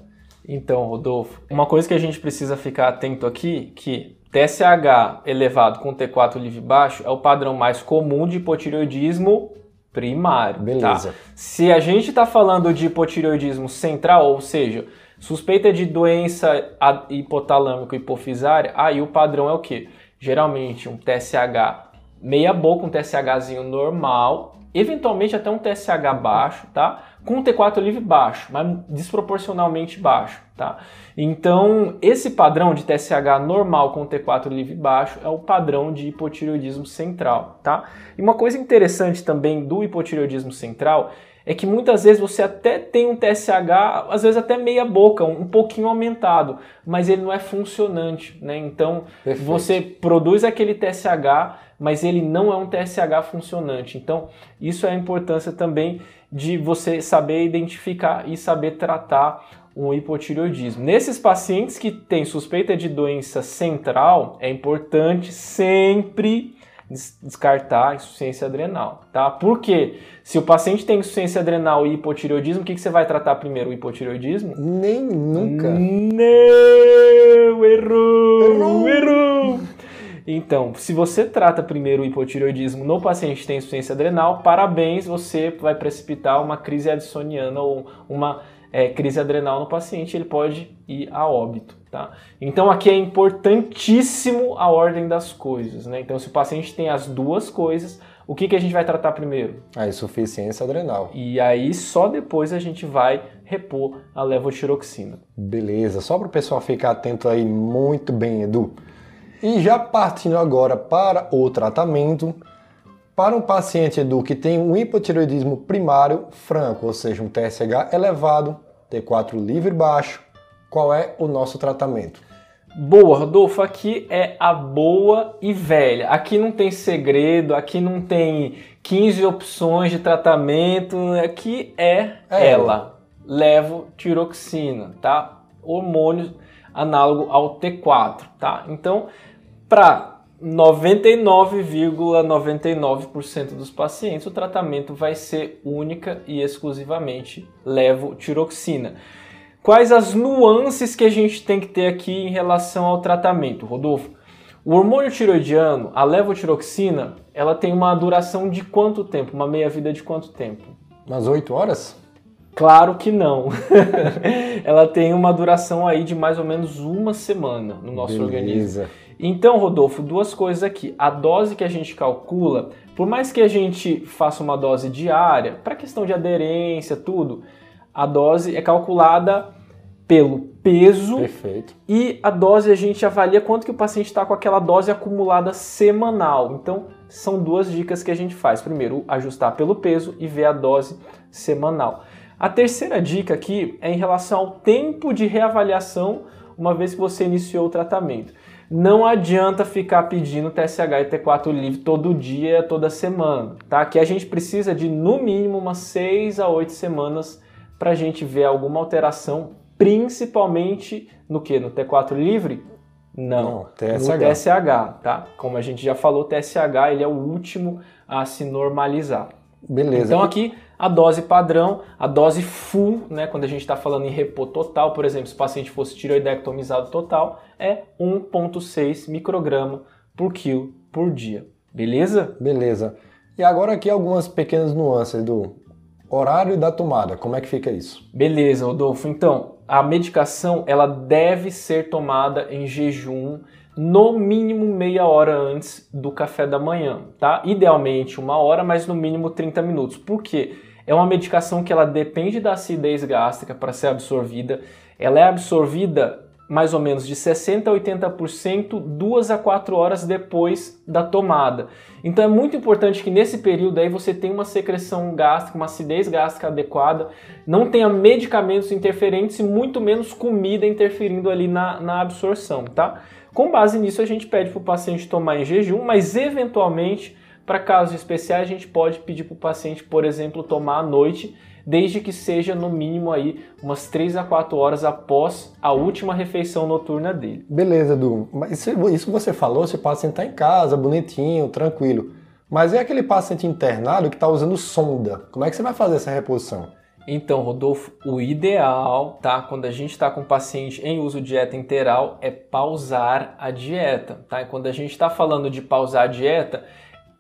B: Então, Rodolfo, uma coisa que a gente precisa ficar atento aqui, que TSH elevado com T4 livre baixo é o padrão mais comum de hipotireoidismo primário. Tá?
A: Beleza.
B: Tá? Se a gente está falando de hipotireoidismo central, ou seja, suspeita de doença hipotalâmico hipofisária, aí o padrão é o que? Geralmente um TSH meia boca, um TSHzinho normal, eventualmente até um TSH baixo, tá? Com um T4 livre baixo, mas desproporcionalmente baixo, tá? Então, esse padrão de TSH normal com T4 livre baixo é o padrão de hipotireoidismo central, tá? E uma coisa interessante também do hipotireoidismo central é que muitas vezes você até tem um TSH, às vezes até meia boca, um pouquinho aumentado, mas ele não é funcionante, né? Então, Perfeito. você produz aquele TSH, mas ele não é um TSH funcionante. Então, isso é a importância também de você saber identificar e saber tratar um hipotireoidismo. Nesses pacientes que têm suspeita de doença central, é importante sempre descartar a insuficiência adrenal, tá? Porque se o paciente tem insuficiência adrenal e hipotireoidismo, o que, que você vai tratar primeiro? O hipotireoidismo?
A: Nem nunca.
B: Não, errou, errou. errou. Então, se você trata primeiro o hipotireoidismo no paciente que tem insuficiência adrenal, parabéns, você vai precipitar uma crise addisoniana ou uma é, crise adrenal no paciente, ele pode ir a óbito. Tá? Então aqui é importantíssimo a ordem das coisas. Né? Então se o paciente tem as duas coisas, o que, que a gente vai tratar primeiro?
A: A insuficiência adrenal.
B: E aí só depois a gente vai repor a levotiroxina.
A: Beleza, só para o pessoal ficar atento aí muito bem, Edu. E já partindo agora para o tratamento, para um paciente, Edu, que tem um hipotireoidismo primário franco, ou seja, um TSH elevado, T4 livre baixo, qual é o nosso tratamento?
B: Boa, Rodolfo, aqui é a boa e velha. Aqui não tem segredo, aqui não tem 15 opções de tratamento, aqui é, é ela. Levo tiroxina, tá? Hormônio análogo ao T4, tá? Então, para 99,99% ,99 dos pacientes, o tratamento vai ser única e exclusivamente levotiroxina. Quais as nuances que a gente tem que ter aqui em relação ao tratamento, Rodolfo? O hormônio tiroidiano, a levotiroxina, ela tem uma duração de quanto tempo? Uma meia-vida de quanto tempo?
A: Umas 8 horas?
B: Claro que não. ela tem uma duração aí de mais ou menos uma semana no nosso Beleza. organismo. Então, Rodolfo, duas coisas aqui. A dose que a gente calcula, por mais que a gente faça uma dose diária, para questão de aderência, tudo, a dose é calculada pelo peso
A: Perfeito.
B: e a dose a gente avalia quanto que o paciente está com aquela dose acumulada semanal. Então, são duas dicas que a gente faz. Primeiro, ajustar pelo peso e ver a dose semanal. A terceira dica aqui é em relação ao tempo de reavaliação uma vez que você iniciou o tratamento. não adianta ficar pedindo TSH e T4 livre todo dia, toda semana, tá? Que a gente precisa de no mínimo umas 6 a 8 semanas para a gente ver alguma alteração, principalmente no que? No T4 livre? Não,
A: Não, TSH.
B: no TSH, tá? Como a gente já falou, TSH ele é o último a se normalizar.
A: Beleza.
B: Então aqui a dose padrão, a dose full, né, quando a gente está falando em repô total, por exemplo, se o paciente fosse tiroidectomizado total, é 1,6 micrograma por quilo por dia. Beleza?
A: Beleza. E agora aqui algumas pequenas nuances do horário da tomada. Como é que fica isso?
B: Beleza, Rodolfo. Então, a medicação ela deve ser tomada em jejum no mínimo meia hora antes do café da manhã, tá? Idealmente uma hora, mas no mínimo 30 minutos. Por quê? É uma medicação que ela depende da acidez gástrica para ser absorvida. Ela é absorvida mais ou menos de 60 a 80% duas a quatro horas depois da tomada. Então é muito importante que nesse período aí você tenha uma secreção gástrica, uma acidez gástrica adequada, não tenha medicamentos interferentes e muito menos comida interferindo ali na, na absorção, tá? Com base nisso a gente pede para o paciente tomar em jejum, mas eventualmente para casos especiais a gente pode pedir para o paciente, por exemplo, tomar à noite desde que seja no mínimo aí umas 3 a 4 horas após a última refeição noturna dele.
A: Beleza, Edu. Mas isso, isso você falou, se o paciente está em casa, bonitinho, tranquilo. Mas é aquele paciente internado que está usando sonda. Como é que você vai fazer essa reposição?
B: Então, Rodolfo, o ideal, tá? Quando a gente está com o paciente em uso de dieta interal, é pausar a dieta, tá? E quando a gente está falando de pausar a dieta,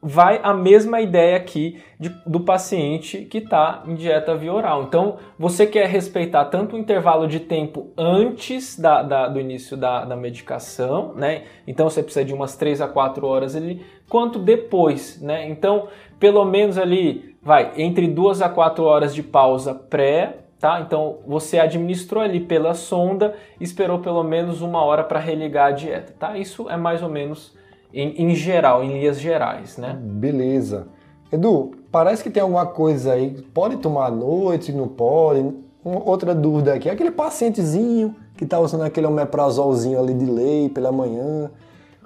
B: vai a mesma ideia aqui de, do paciente que está em dieta via oral. Então, você quer respeitar tanto o intervalo de tempo antes da, da, do início da, da, medicação, né? Então, você precisa de umas 3 a 4 horas ali, quanto depois, né? Então, pelo menos ali, vai, entre 2 a 4 horas de pausa pré, tá? Então, você administrou ali pela sonda, esperou pelo menos uma hora para religar a dieta, tá? Isso é mais ou menos em, em, geral, em linhas gerais, né?
A: Beleza. Edu, parece que tem alguma coisa aí, pode tomar à noite, não pode? Uma outra dúvida aqui, aquele pacientezinho que está usando aquele omeprazolzinho ali de lei pela manhã,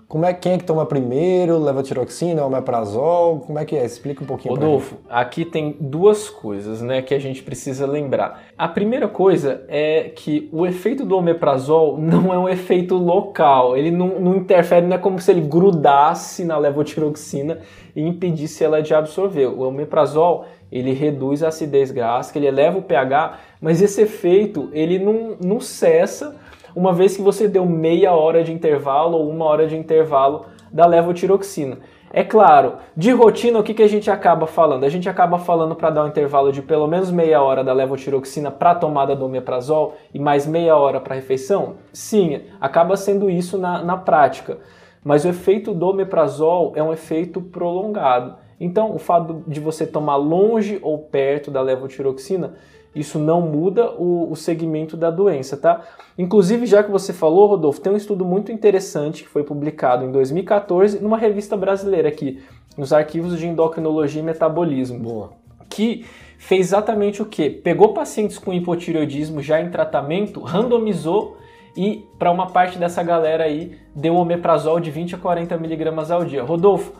A: como é quem é que toma primeiro? Levotiroxina, omeprazol? Como é que é? Explica um pouquinho.
B: Rodolfo, aqui tem duas coisas, né, que a gente precisa lembrar. A primeira coisa é que o efeito do omeprazol não é um efeito local. Ele não, não interfere, não é como se ele grudasse na levotiroxina e impedisse ela de absorver. O omeprazol ele reduz a acidez gástrica, ele eleva o pH, mas esse efeito ele não, não cessa uma vez que você deu meia hora de intervalo ou uma hora de intervalo da levotiroxina. É claro, de rotina, o que, que a gente acaba falando? A gente acaba falando para dar um intervalo de pelo menos meia hora da levotiroxina para tomada do omeprazol e mais meia hora para refeição? Sim, acaba sendo isso na, na prática. Mas o efeito do omeprazol é um efeito prolongado. Então, o fato de você tomar longe ou perto da levotiroxina isso não muda o, o segmento da doença, tá? Inclusive, já que você falou, Rodolfo, tem um estudo muito interessante que foi publicado em 2014 numa revista brasileira aqui, nos arquivos de endocrinologia e metabolismo.
A: Boa.
B: Que fez exatamente o que? Pegou pacientes com hipotireoidismo já em tratamento, randomizou e para uma parte dessa galera aí deu omeprazol de 20 a 40 miligramas ao dia. Rodolfo,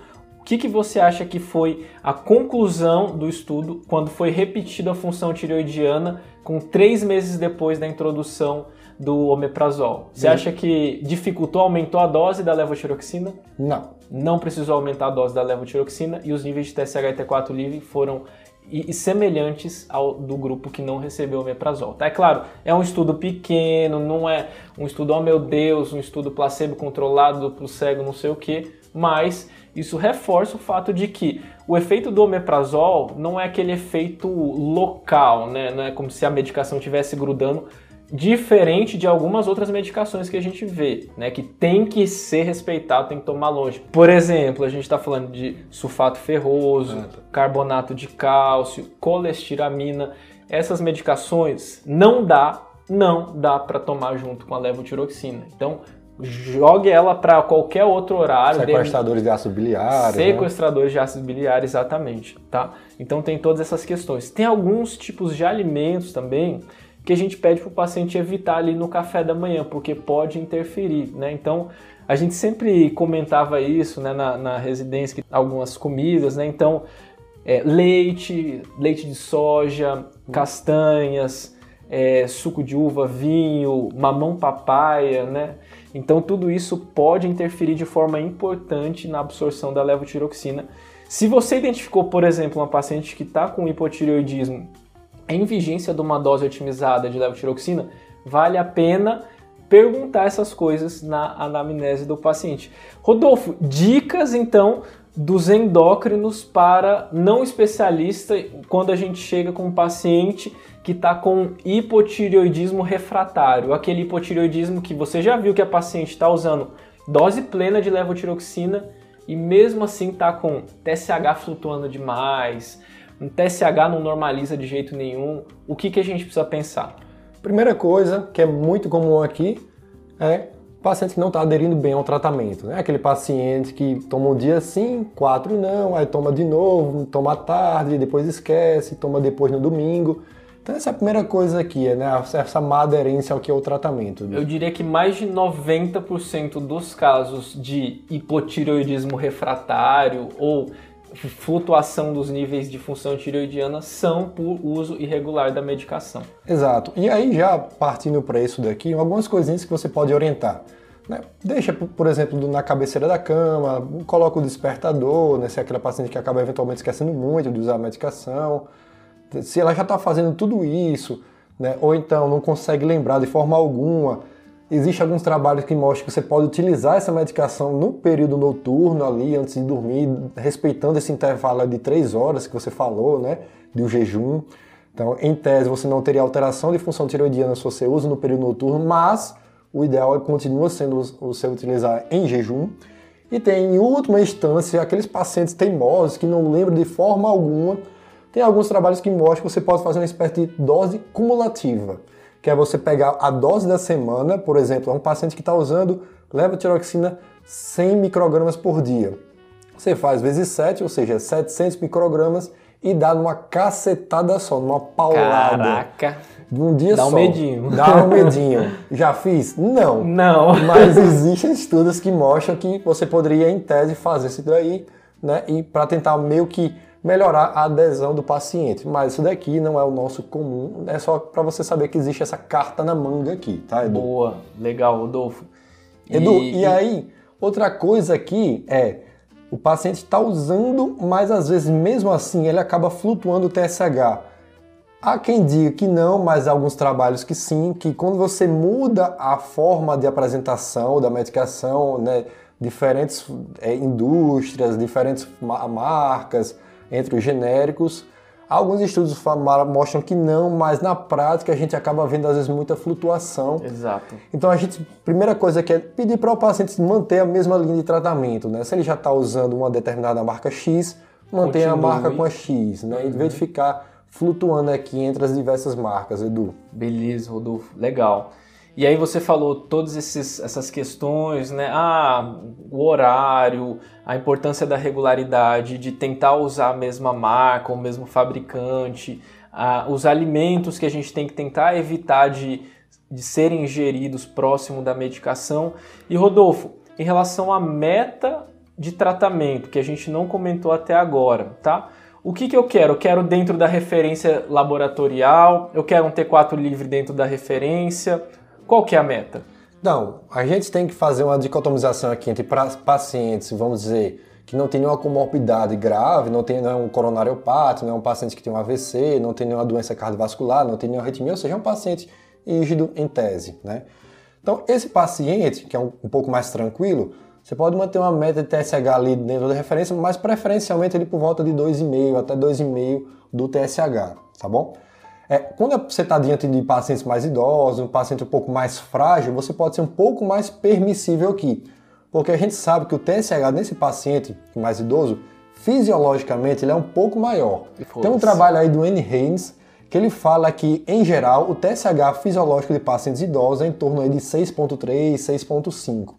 B: que, que você acha que foi a conclusão do estudo quando foi repetida a função tireoidiana com três meses depois da introdução do omeprazol? Você acha que dificultou, aumentou a dose da levotiroxina?
A: Não.
B: Não precisou aumentar a dose da levotiroxina e os níveis de TSH e T4 livre foram e, semelhantes ao do grupo que não recebeu omeprazol. Tá? É claro, é um estudo pequeno, não é um estudo, oh meu Deus, um estudo placebo controlado, duplo cego, não sei o que, mas isso reforça o fato de que o efeito do omeprazol não é aquele efeito local, né? Não é como se a medicação estivesse grudando, diferente de algumas outras medicações que a gente vê, né? Que tem que ser respeitado, tem que tomar longe. Por exemplo, a gente está falando de sulfato ferroso, carbonato de cálcio, colestiramina. Essas medicações não dá, não dá para tomar junto com a levotiroxina. Então, jogue ela para qualquer outro horário.
A: Sequestradores de, de ácido biliar.
B: Né? Sequestradores né? de ácido biliar, exatamente, tá? Então tem todas essas questões. Tem alguns tipos de alimentos também que a gente pede para o paciente evitar ali no café da manhã, porque pode interferir, né? Então A gente sempre comentava isso né, na, na residência, algumas comidas, né? Então, é, leite, leite de soja, castanhas, é, suco de uva, vinho, mamão papaya, né? Então tudo isso pode interferir de forma importante na absorção da levotiroxina. Se você identificou, por exemplo, uma paciente que está com hipotireoidismo em vigência de uma dose otimizada de levotiroxina, vale a pena perguntar essas coisas na anamnese do paciente. Rodolfo, dicas então dos endócrinos para não especialista quando a gente chega com um paciente que está com hipotireoidismo refratário, aquele hipotireoidismo que você já viu que a paciente está usando dose plena de levotiroxina e mesmo assim está com TSH flutuando demais, um TSH não normaliza de jeito nenhum. O que, que a gente precisa pensar?
A: Primeira coisa que é muito comum aqui é paciente que não está aderindo bem ao tratamento. Né? Aquele paciente que toma um dia sim, quatro não, aí toma de novo, toma à tarde, depois esquece, toma depois no domingo. Então essa é a primeira coisa aqui, né? essa má aderência ao que é o tratamento.
B: Eu diria que mais de 90% dos casos de hipotireoidismo refratário ou flutuação dos níveis de função tireoidiana são por uso irregular da medicação.
A: Exato. E aí já partindo para isso daqui, algumas coisinhas que você pode orientar. Né? Deixa, por exemplo, na cabeceira da cama, coloca o despertador, né? se é aquela paciente que acaba eventualmente esquecendo muito de usar a medicação. Se ela já está fazendo tudo isso, né? ou então não consegue lembrar de forma alguma, Existem alguns trabalhos que mostram que você pode utilizar essa medicação no período noturno ali, antes de dormir, respeitando esse intervalo de 3 horas que você falou, né, de um jejum. Então, em tese, você não teria alteração de função tiroidiana se você usa no período noturno, mas o ideal é continua sendo você utilizar em jejum. E tem, em última instância, aqueles pacientes teimosos que não lembram de forma alguma. Tem alguns trabalhos que mostram que você pode fazer uma espécie de dose cumulativa que é você pegar a dose da semana, por exemplo, é um paciente que está usando levotiroxina 100 microgramas por dia. Você faz vezes 7, ou seja, 700 microgramas e dá numa cacetada só, numa paulada.
B: Caraca!
A: De um dia
B: dá
A: só.
B: Dá um medinho.
A: Dá um medinho. Já fiz? Não.
B: Não.
A: Mas existem estudos que mostram que você poderia, em tese, fazer isso daí, né? E para tentar meio que melhorar a adesão do paciente. Mas isso daqui não é o nosso comum, é só para você saber que existe essa carta na manga aqui, tá, Edu?
B: Boa, legal, Rodolfo.
A: Edu, e, e aí, outra coisa aqui é o paciente está usando, mas às vezes mesmo assim ele acaba flutuando o TSH. Há quem diga que não, mas há alguns trabalhos que sim, que quando você muda a forma de apresentação da medicação, né, diferentes é, indústrias, diferentes marcas, entre os genéricos. Alguns estudos mostram que não, mas na prática a gente acaba vendo às vezes muita flutuação.
B: Exato.
A: Então a gente, primeira coisa que é pedir para o paciente manter a mesma linha de tratamento, né? Se ele já está usando uma determinada marca X, mantenha a marca com a X, né? Uhum. Em vez de ficar flutuando aqui entre as diversas marcas, Edu.
B: Beleza, Rodolfo. Legal. E aí você falou todas essas questões, né? Ah, o horário, a importância da regularidade, de tentar usar a mesma marca, o mesmo fabricante, ah, os alimentos que a gente tem que tentar evitar de, de serem ingeridos próximo da medicação. E Rodolfo, em relação à meta de tratamento, que a gente não comentou até agora, tá? O que, que eu quero? Eu quero dentro da referência laboratorial, eu quero um T4 livre dentro da referência, qual que é a meta?
A: Não, a gente tem que fazer uma dicotomização aqui entre pacientes, vamos dizer, que não tem nenhuma comorbidade grave, não tem não é um não é um paciente que tem um AVC, não tem nenhuma doença cardiovascular, não tem nenhuma arritmia, ou seja, é um paciente rígido em tese, né? Então, esse paciente, que é um, um pouco mais tranquilo, você pode manter uma meta de TSH ali dentro da referência, mas preferencialmente ele por volta de 2,5 até 2,5 do TSH, tá bom? É, quando você está diante de pacientes mais idosos, um paciente um pouco mais frágil, você pode ser um pouco mais permissível aqui. Porque a gente sabe que o TSH nesse paciente mais idoso, fisiologicamente, ele é um pouco maior. Tem um trabalho aí do N. Haynes que ele fala que, em geral, o TSH fisiológico de pacientes idosos é em torno de 6,3, 6,5.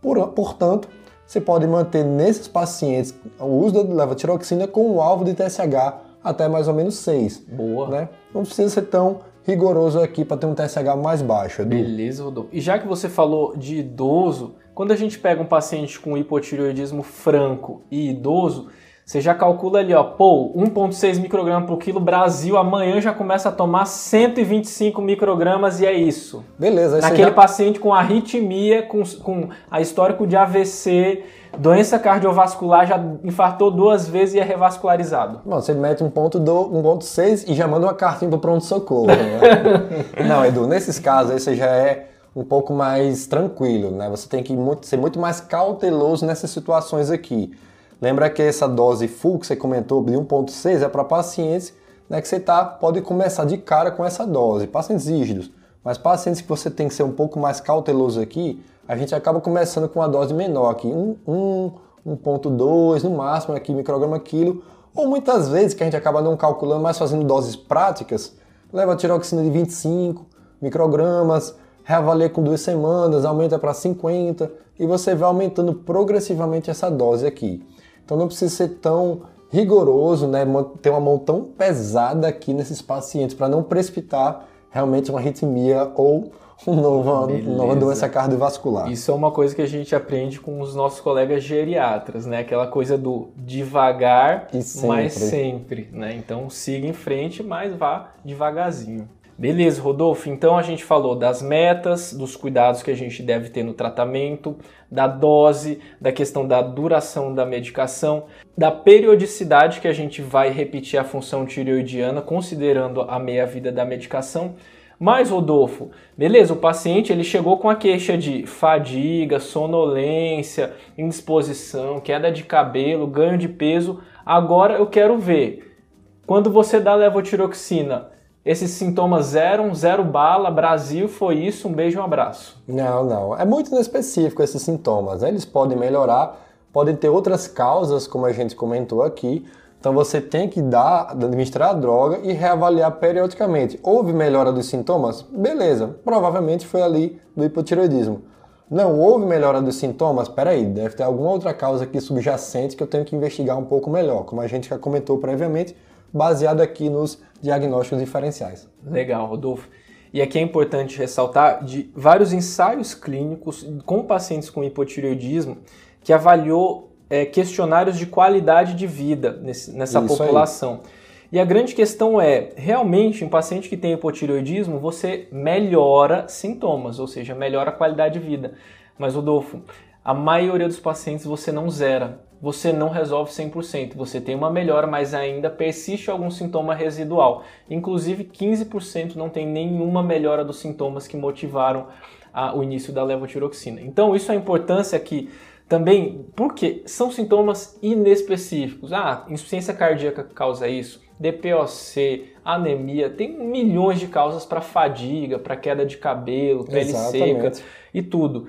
A: Por, portanto, você pode manter nesses pacientes o uso da levotiroxina com um alvo de TSH até mais ou menos 6.
B: Boa.
A: Né? Não precisa ser tão rigoroso aqui para ter um TSH mais baixo, Edu.
B: Beleza, Rodolfo. E já que você falou de idoso, Quando a gente pega um paciente com hipotireoidismo franco e idoso, você já calcula ali, ó, pô, 1,6 microgramas por quilo, Brasil amanhã já começa a tomar 125 microgramas e é isso.
A: Beleza.
B: Naquele
A: já...
B: paciente com arritmia, com, com a histórico de AVC, doença cardiovascular, já infartou duas vezes e é revascularizado.
A: Bom, você mete um ponto do 1.6 e já manda uma cartinha pro pronto-socorro. Né? Não, Edu, nesses casos aí você já é um pouco mais tranquilo, né? Você tem que ser muito mais cauteloso nessas situações aqui. Lembra que essa dose full que você comentou de 1.6 é para pacientes né, que você tá, pode começar de cara com essa dose, pacientes rígidos. Mas pacientes que você tem que ser um pouco mais cauteloso aqui, a gente acaba começando com uma dose menor aqui, 1, 1.2 no máximo aqui micrograma quilo, ou muitas vezes que a gente acaba não calculando, mas fazendo doses práticas, leva tiroxina de 25 microgramas, reavalia com duas semanas, aumenta para 50 e você vai aumentando progressivamente essa dose aqui. Então não precisa ser tão rigoroso, né, ter uma mão tão pesada aqui nesses pacientes para não precipitar realmente uma arritmia ou uma nova, nova doença cardiovascular.
B: Isso é uma coisa que a gente aprende com os nossos colegas geriatras, né? Aquela coisa do devagar, sempre. mas sempre, né? Então siga em frente, mas vá devagarzinho. Beleza, Rodolfo. Então a gente falou das metas, dos cuidados que a gente deve ter no tratamento, da dose, da questão da duração da medicação, da periodicidade que a gente vai repetir a função tireoidiana, considerando a meia-vida da medicação. Mas, Rodolfo, beleza, o paciente ele chegou com a queixa de fadiga, sonolência, indisposição, queda de cabelo, ganho de peso. Agora eu quero ver, quando você dá levotiroxina, esses sintomas zero, zero bala, Brasil, foi isso, um beijo, um abraço.
A: Não, não. É muito específico esses sintomas. Né? Eles podem melhorar, podem ter outras causas, como a gente comentou aqui. Então você tem que dar, administrar a droga e reavaliar periodicamente. Houve melhora dos sintomas? Beleza, provavelmente foi ali do hipotireoidismo. Não houve melhora dos sintomas? Peraí, deve ter alguma outra causa aqui subjacente que eu tenho que investigar um pouco melhor, como a gente já comentou previamente, baseado aqui nos diagnósticos diferenciais.
B: Legal, Rodolfo. E aqui é importante ressaltar de vários ensaios clínicos com pacientes com hipotireoidismo que avaliou é, questionários de qualidade de vida nesse, nessa Isso população. Aí. E a grande questão é, realmente, um paciente que tem hipotireoidismo, você melhora sintomas, ou seja, melhora a qualidade de vida. Mas, Rodolfo, a maioria dos pacientes você não zera você não resolve 100%. Você tem uma melhora, mas ainda persiste algum sintoma residual. Inclusive, 15% não tem nenhuma melhora dos sintomas que motivaram a, o início da levotiroxina. Então, isso é a importância que também, porque são sintomas inespecíficos. Ah, insuficiência cardíaca causa isso, DPOC, anemia, tem milhões de causas para fadiga, para queda de cabelo, pele Exatamente. seca e tudo.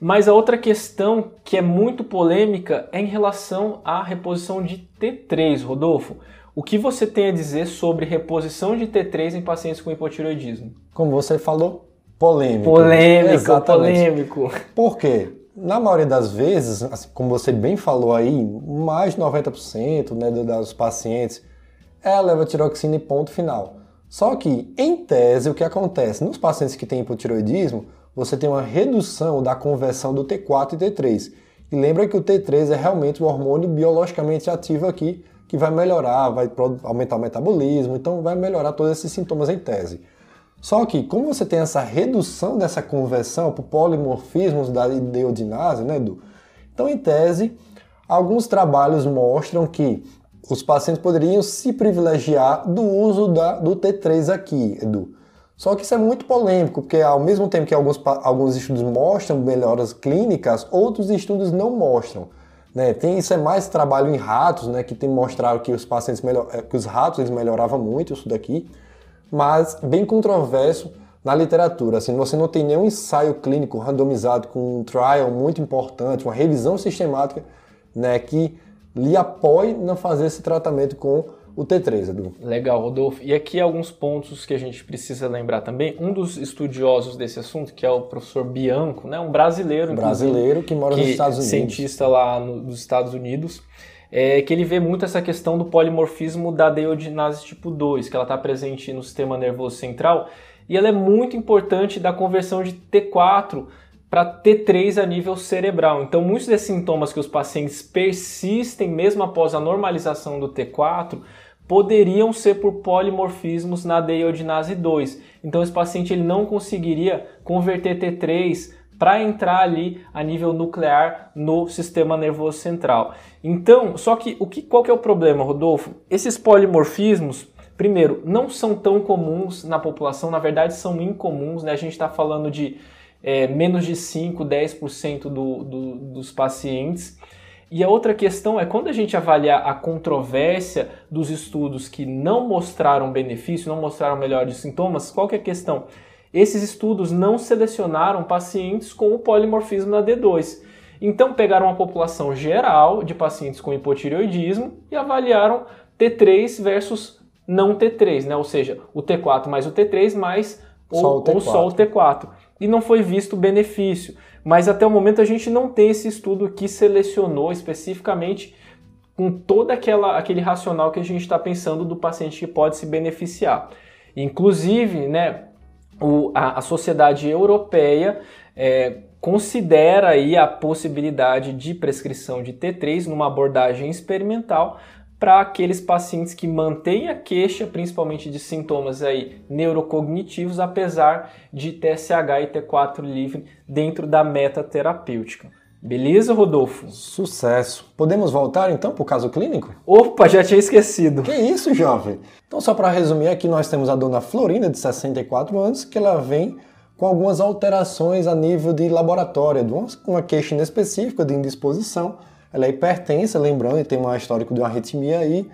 B: Mas a outra questão que é muito polêmica é em relação à reposição de T3, Rodolfo. O que você tem a dizer sobre reposição de T3 em pacientes com hipotireoidismo?
A: Como você falou, polêmico.
B: Polêmico, Exatamente. polêmico.
A: Por quê? Na maioria das vezes, assim, como você bem falou aí, mais de 90% né, dos pacientes é a levotiroxina e ponto final. Só que, em tese, o que acontece? Nos pacientes que têm hipotireoidismo, você tem uma redução da conversão do T4 e T3. E lembra que o T3 é realmente o hormônio biologicamente ativo aqui, que vai melhorar, vai aumentar o metabolismo, então vai melhorar todos esses sintomas em tese. Só que, como você tem essa redução dessa conversão por polimorfismos da ideodinase, né, Edu? Então, em tese, alguns trabalhos mostram que os pacientes poderiam se privilegiar do uso da, do T3 aqui, Edu. Só que isso é muito polêmico, porque ao mesmo tempo que alguns, alguns estudos mostram melhoras clínicas, outros estudos não mostram. Né? Tem, isso é mais trabalho em ratos, né, que tem mostrado que os pacientes melhor, eh, que os ratos eles melhoravam muito isso daqui, mas bem controverso na literatura. Assim, você não tem nenhum ensaio clínico randomizado com um trial muito importante, uma revisão sistemática, né, que lhe apoie a fazer esse tratamento com o T3, Edu.
B: Legal, Rodolfo. E aqui alguns pontos que a gente precisa lembrar também. Um dos estudiosos desse assunto, que é o professor Bianco, né, um brasileiro,
A: brasileiro que mora que nos Estados Unidos,
B: cientista lá no, nos Estados Unidos, é que ele vê muito essa questão do polimorfismo da deiodinase tipo 2, que ela está presente no sistema nervoso central, e ela é muito importante da conversão de T4 para T3 a nível cerebral. Então, muitos desses sintomas que os pacientes persistem mesmo após a normalização do T4 poderiam ser por polimorfismos na deiodinase 2. Então, esse paciente ele não conseguiria converter T3 para entrar ali a nível nuclear no sistema nervoso central. Então, só que o que qual que é o problema, Rodolfo? Esses polimorfismos, primeiro, não são tão comuns na população, na verdade são incomuns, né? A gente está falando de é, menos de 5, 10% do, do, dos pacientes. E a outra questão é quando a gente avaliar a controvérsia dos estudos que não mostraram benefício, não mostraram melhores sintomas, qual que é a questão? Esses estudos não selecionaram pacientes com o polimorfismo na D2. Então pegaram uma população geral de pacientes com hipotireoidismo e avaliaram T3 versus não T3, né? Ou seja, o T4 mais o T3 mais só ou, ou só o T4. E não foi visto benefício. Mas até o momento a gente não tem esse estudo que selecionou especificamente com todo aquela, aquele racional que a gente está pensando do paciente que pode se beneficiar. Inclusive, né, o, a, a, sociedade europeia é, considera aí a possibilidade de prescrição de T3 numa abordagem experimental para aqueles pacientes que mantêm a queixa, principalmente de sintomas aí neurocognitivos, apesar de TSH e T4 livre dentro da meta terapêutica. Beleza, Rodolfo?
A: Sucesso. Podemos voltar então para o caso clínico?
B: Opa, já tinha esquecido.
A: Que isso, jovem? Então, só para resumir, aqui nós temos a dona Florinda, de 64 anos, que ela vem com algumas alterações a nível de laboratório, uma queixa inespecífica de indisposição. Ela é hipertensa, lembrando, tem um histórico de uma arritmia aí.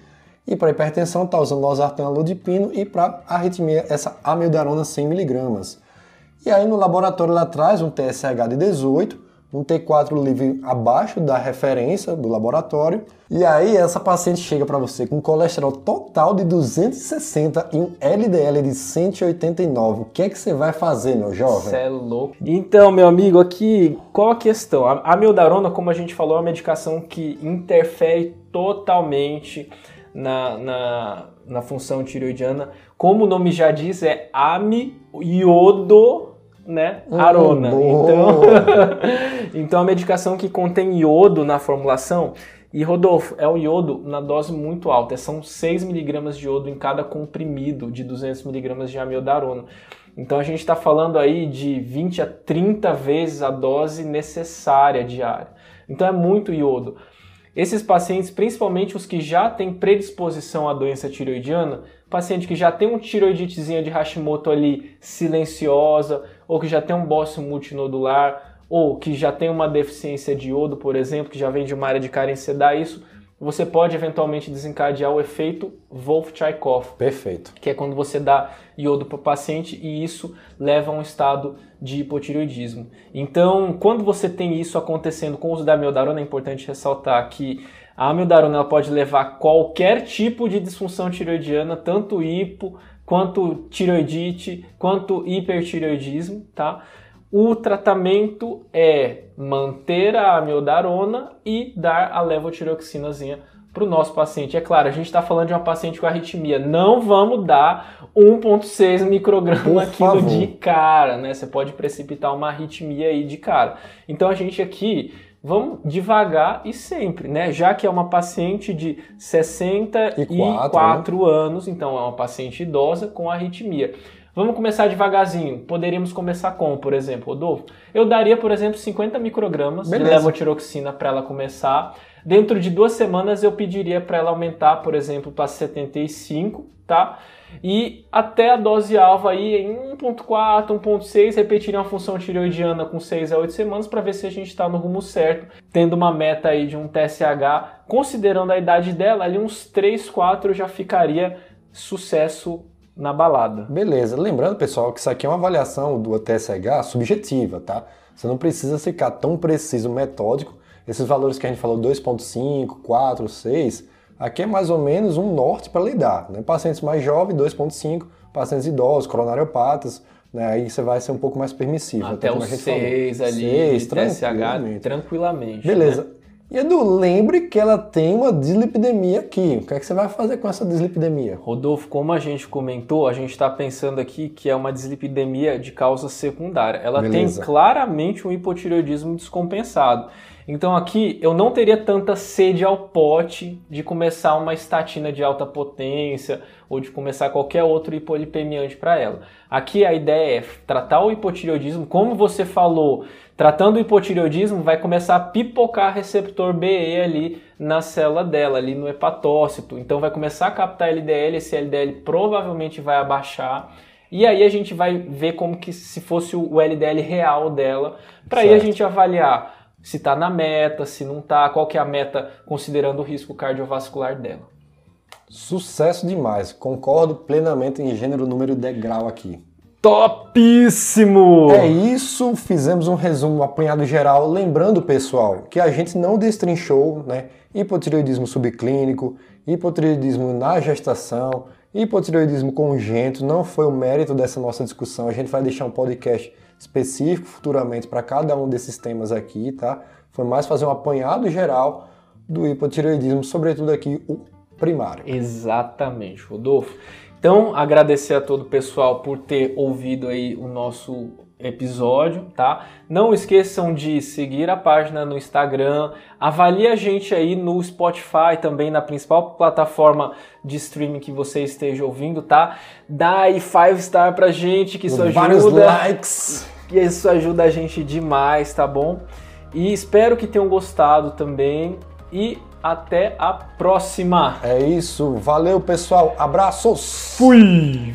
A: E para hipertensão está usando losartan alodipino e para arritmia essa amiodarona 100mg. E aí no laboratório ela traz um TSH de 18, um T4 livre abaixo da referência do laboratório. E aí essa paciente chega para você com um colesterol total de 260 e um LDL de 189. O que é que você vai fazer, meu jovem? Você
B: é louco. Então, meu amigo, aqui qual a questão? A amiodarona, como a gente falou, é uma medicação que interfere totalmente na, na, na função tiroidiana. Como o nome já diz, é amiodo né, arona. então, então a medicação que contém iodo na formulação e Rodolfo, é o iodo na dose muito alta, são 6 miligramas de iodo em cada comprimido de 200 miligramas de amiodarona. Então a gente está falando aí de 20 a 30 vezes a dose necessária diária. Então é muito iodo. Esses pacientes, principalmente os que já têm predisposição à doença tiroidiana, paciente que já tem um tiroiditezinha de Hashimoto ali silenciosa, ou que já tem um bócio multinodular, ou que já tem uma deficiência de iodo, por exemplo, que já vem de uma área de carência da isso, você pode eventualmente desencadear o efeito Wolff-Chaikoff.
A: Perfeito.
B: Que é quando você dá iodo para o paciente e isso leva a um estado de hipotireoidismo. Então, quando você tem isso acontecendo com o uso da amiodarona, é importante ressaltar que a amiodarona pode levar qualquer tipo de disfunção tiroidiana, tanto hipo, quanto tiroidite, quanto hipertireoidismo, tá? O tratamento é manter a amiodarona e dar a levotiroxinazinha para o nosso paciente. É claro, a gente está falando de uma paciente com arritmia. Não vamos dar 1,6 micrograma quilo de cara, né? Você pode precipitar uma arritmia aí de cara. Então a gente aqui vamos devagar e sempre, né? Já que é uma paciente de 64 né? anos, então é uma paciente idosa com arritmia. Vamos começar devagarzinho. Poderíamos começar com, por exemplo, Rodolfo? Eu daria, por exemplo, 50 microgramas Beleza. de levotiroxina para ela começar. Dentro de duas semanas eu pediria para ela aumentar, por exemplo, para 75, tá? E até a dose alva aí em 1.4, 1.6, repetir uma função tireoidiana com 6 a 8 semanas para ver se a gente está no rumo certo, tendo uma meta aí de um TSH, considerando a idade dela, ali uns 3, 4 já ficaria sucesso na balada.
A: Beleza. Lembrando, pessoal, que isso aqui é uma avaliação do TSH subjetiva, tá? Você não precisa ficar tão preciso, metódico. Esses valores que a gente falou, 2.5, 4, 6, aqui é mais ou menos um norte para lidar. Né? Pacientes mais jovens, 2.5, pacientes idosos, coronariopatas, né? aí você vai ser um pouco mais permissivo.
B: Até, até os 6 ali, 6, tranquilamente. tranquilamente.
A: Beleza.
B: Né?
A: E Edu, lembre que ela tem uma dislipidemia aqui. O que é que você vai fazer com essa dislipidemia?
B: Rodolfo, como a gente comentou, a gente está pensando aqui que é uma dislipidemia de causa secundária. Ela Beleza. tem claramente um hipotireoidismo descompensado. Então aqui eu não teria tanta sede ao pote de começar uma estatina de alta potência ou de começar qualquer outro hipolipemiante para ela. Aqui a ideia é tratar o hipotireoidismo, como você falou, tratando o hipotireoidismo vai começar a pipocar receptor BE ali na célula dela, ali no hepatócito. Então vai começar a captar LDL, esse LDL provavelmente vai abaixar. E aí a gente vai ver como que se fosse o LDL real dela, para aí a gente avaliar se está na meta, se não está, qual que é a meta considerando o risco cardiovascular dela.
A: Sucesso demais, concordo plenamente em gênero, número e degrau aqui.
B: Topíssimo!
A: É isso, fizemos um resumo um apanhado geral, lembrando pessoal que a gente não destrinchou, né, hipotireoidismo subclínico, hipotireoidismo na gestação, hipotireoidismo congênito, não foi o mérito dessa nossa discussão, a gente vai deixar um podcast específico futuramente para cada um desses temas aqui, tá? Foi mais fazer um apanhado geral do hipotireoidismo, sobretudo aqui o primário.
B: Exatamente, Rodolfo. Então, agradecer a todo o pessoal por ter ouvido aí o nosso episódio, tá? Não esqueçam de seguir a página no Instagram, avalie a gente aí no Spotify, também na principal plataforma de streaming que você esteja ouvindo, tá? Dá aí five star pra gente, que isso ajuda.
A: Vários likes.
B: Que isso ajuda a gente demais, tá bom? E espero que tenham gostado também e até a próxima.
A: É isso, valeu pessoal, abraços.
B: Fui.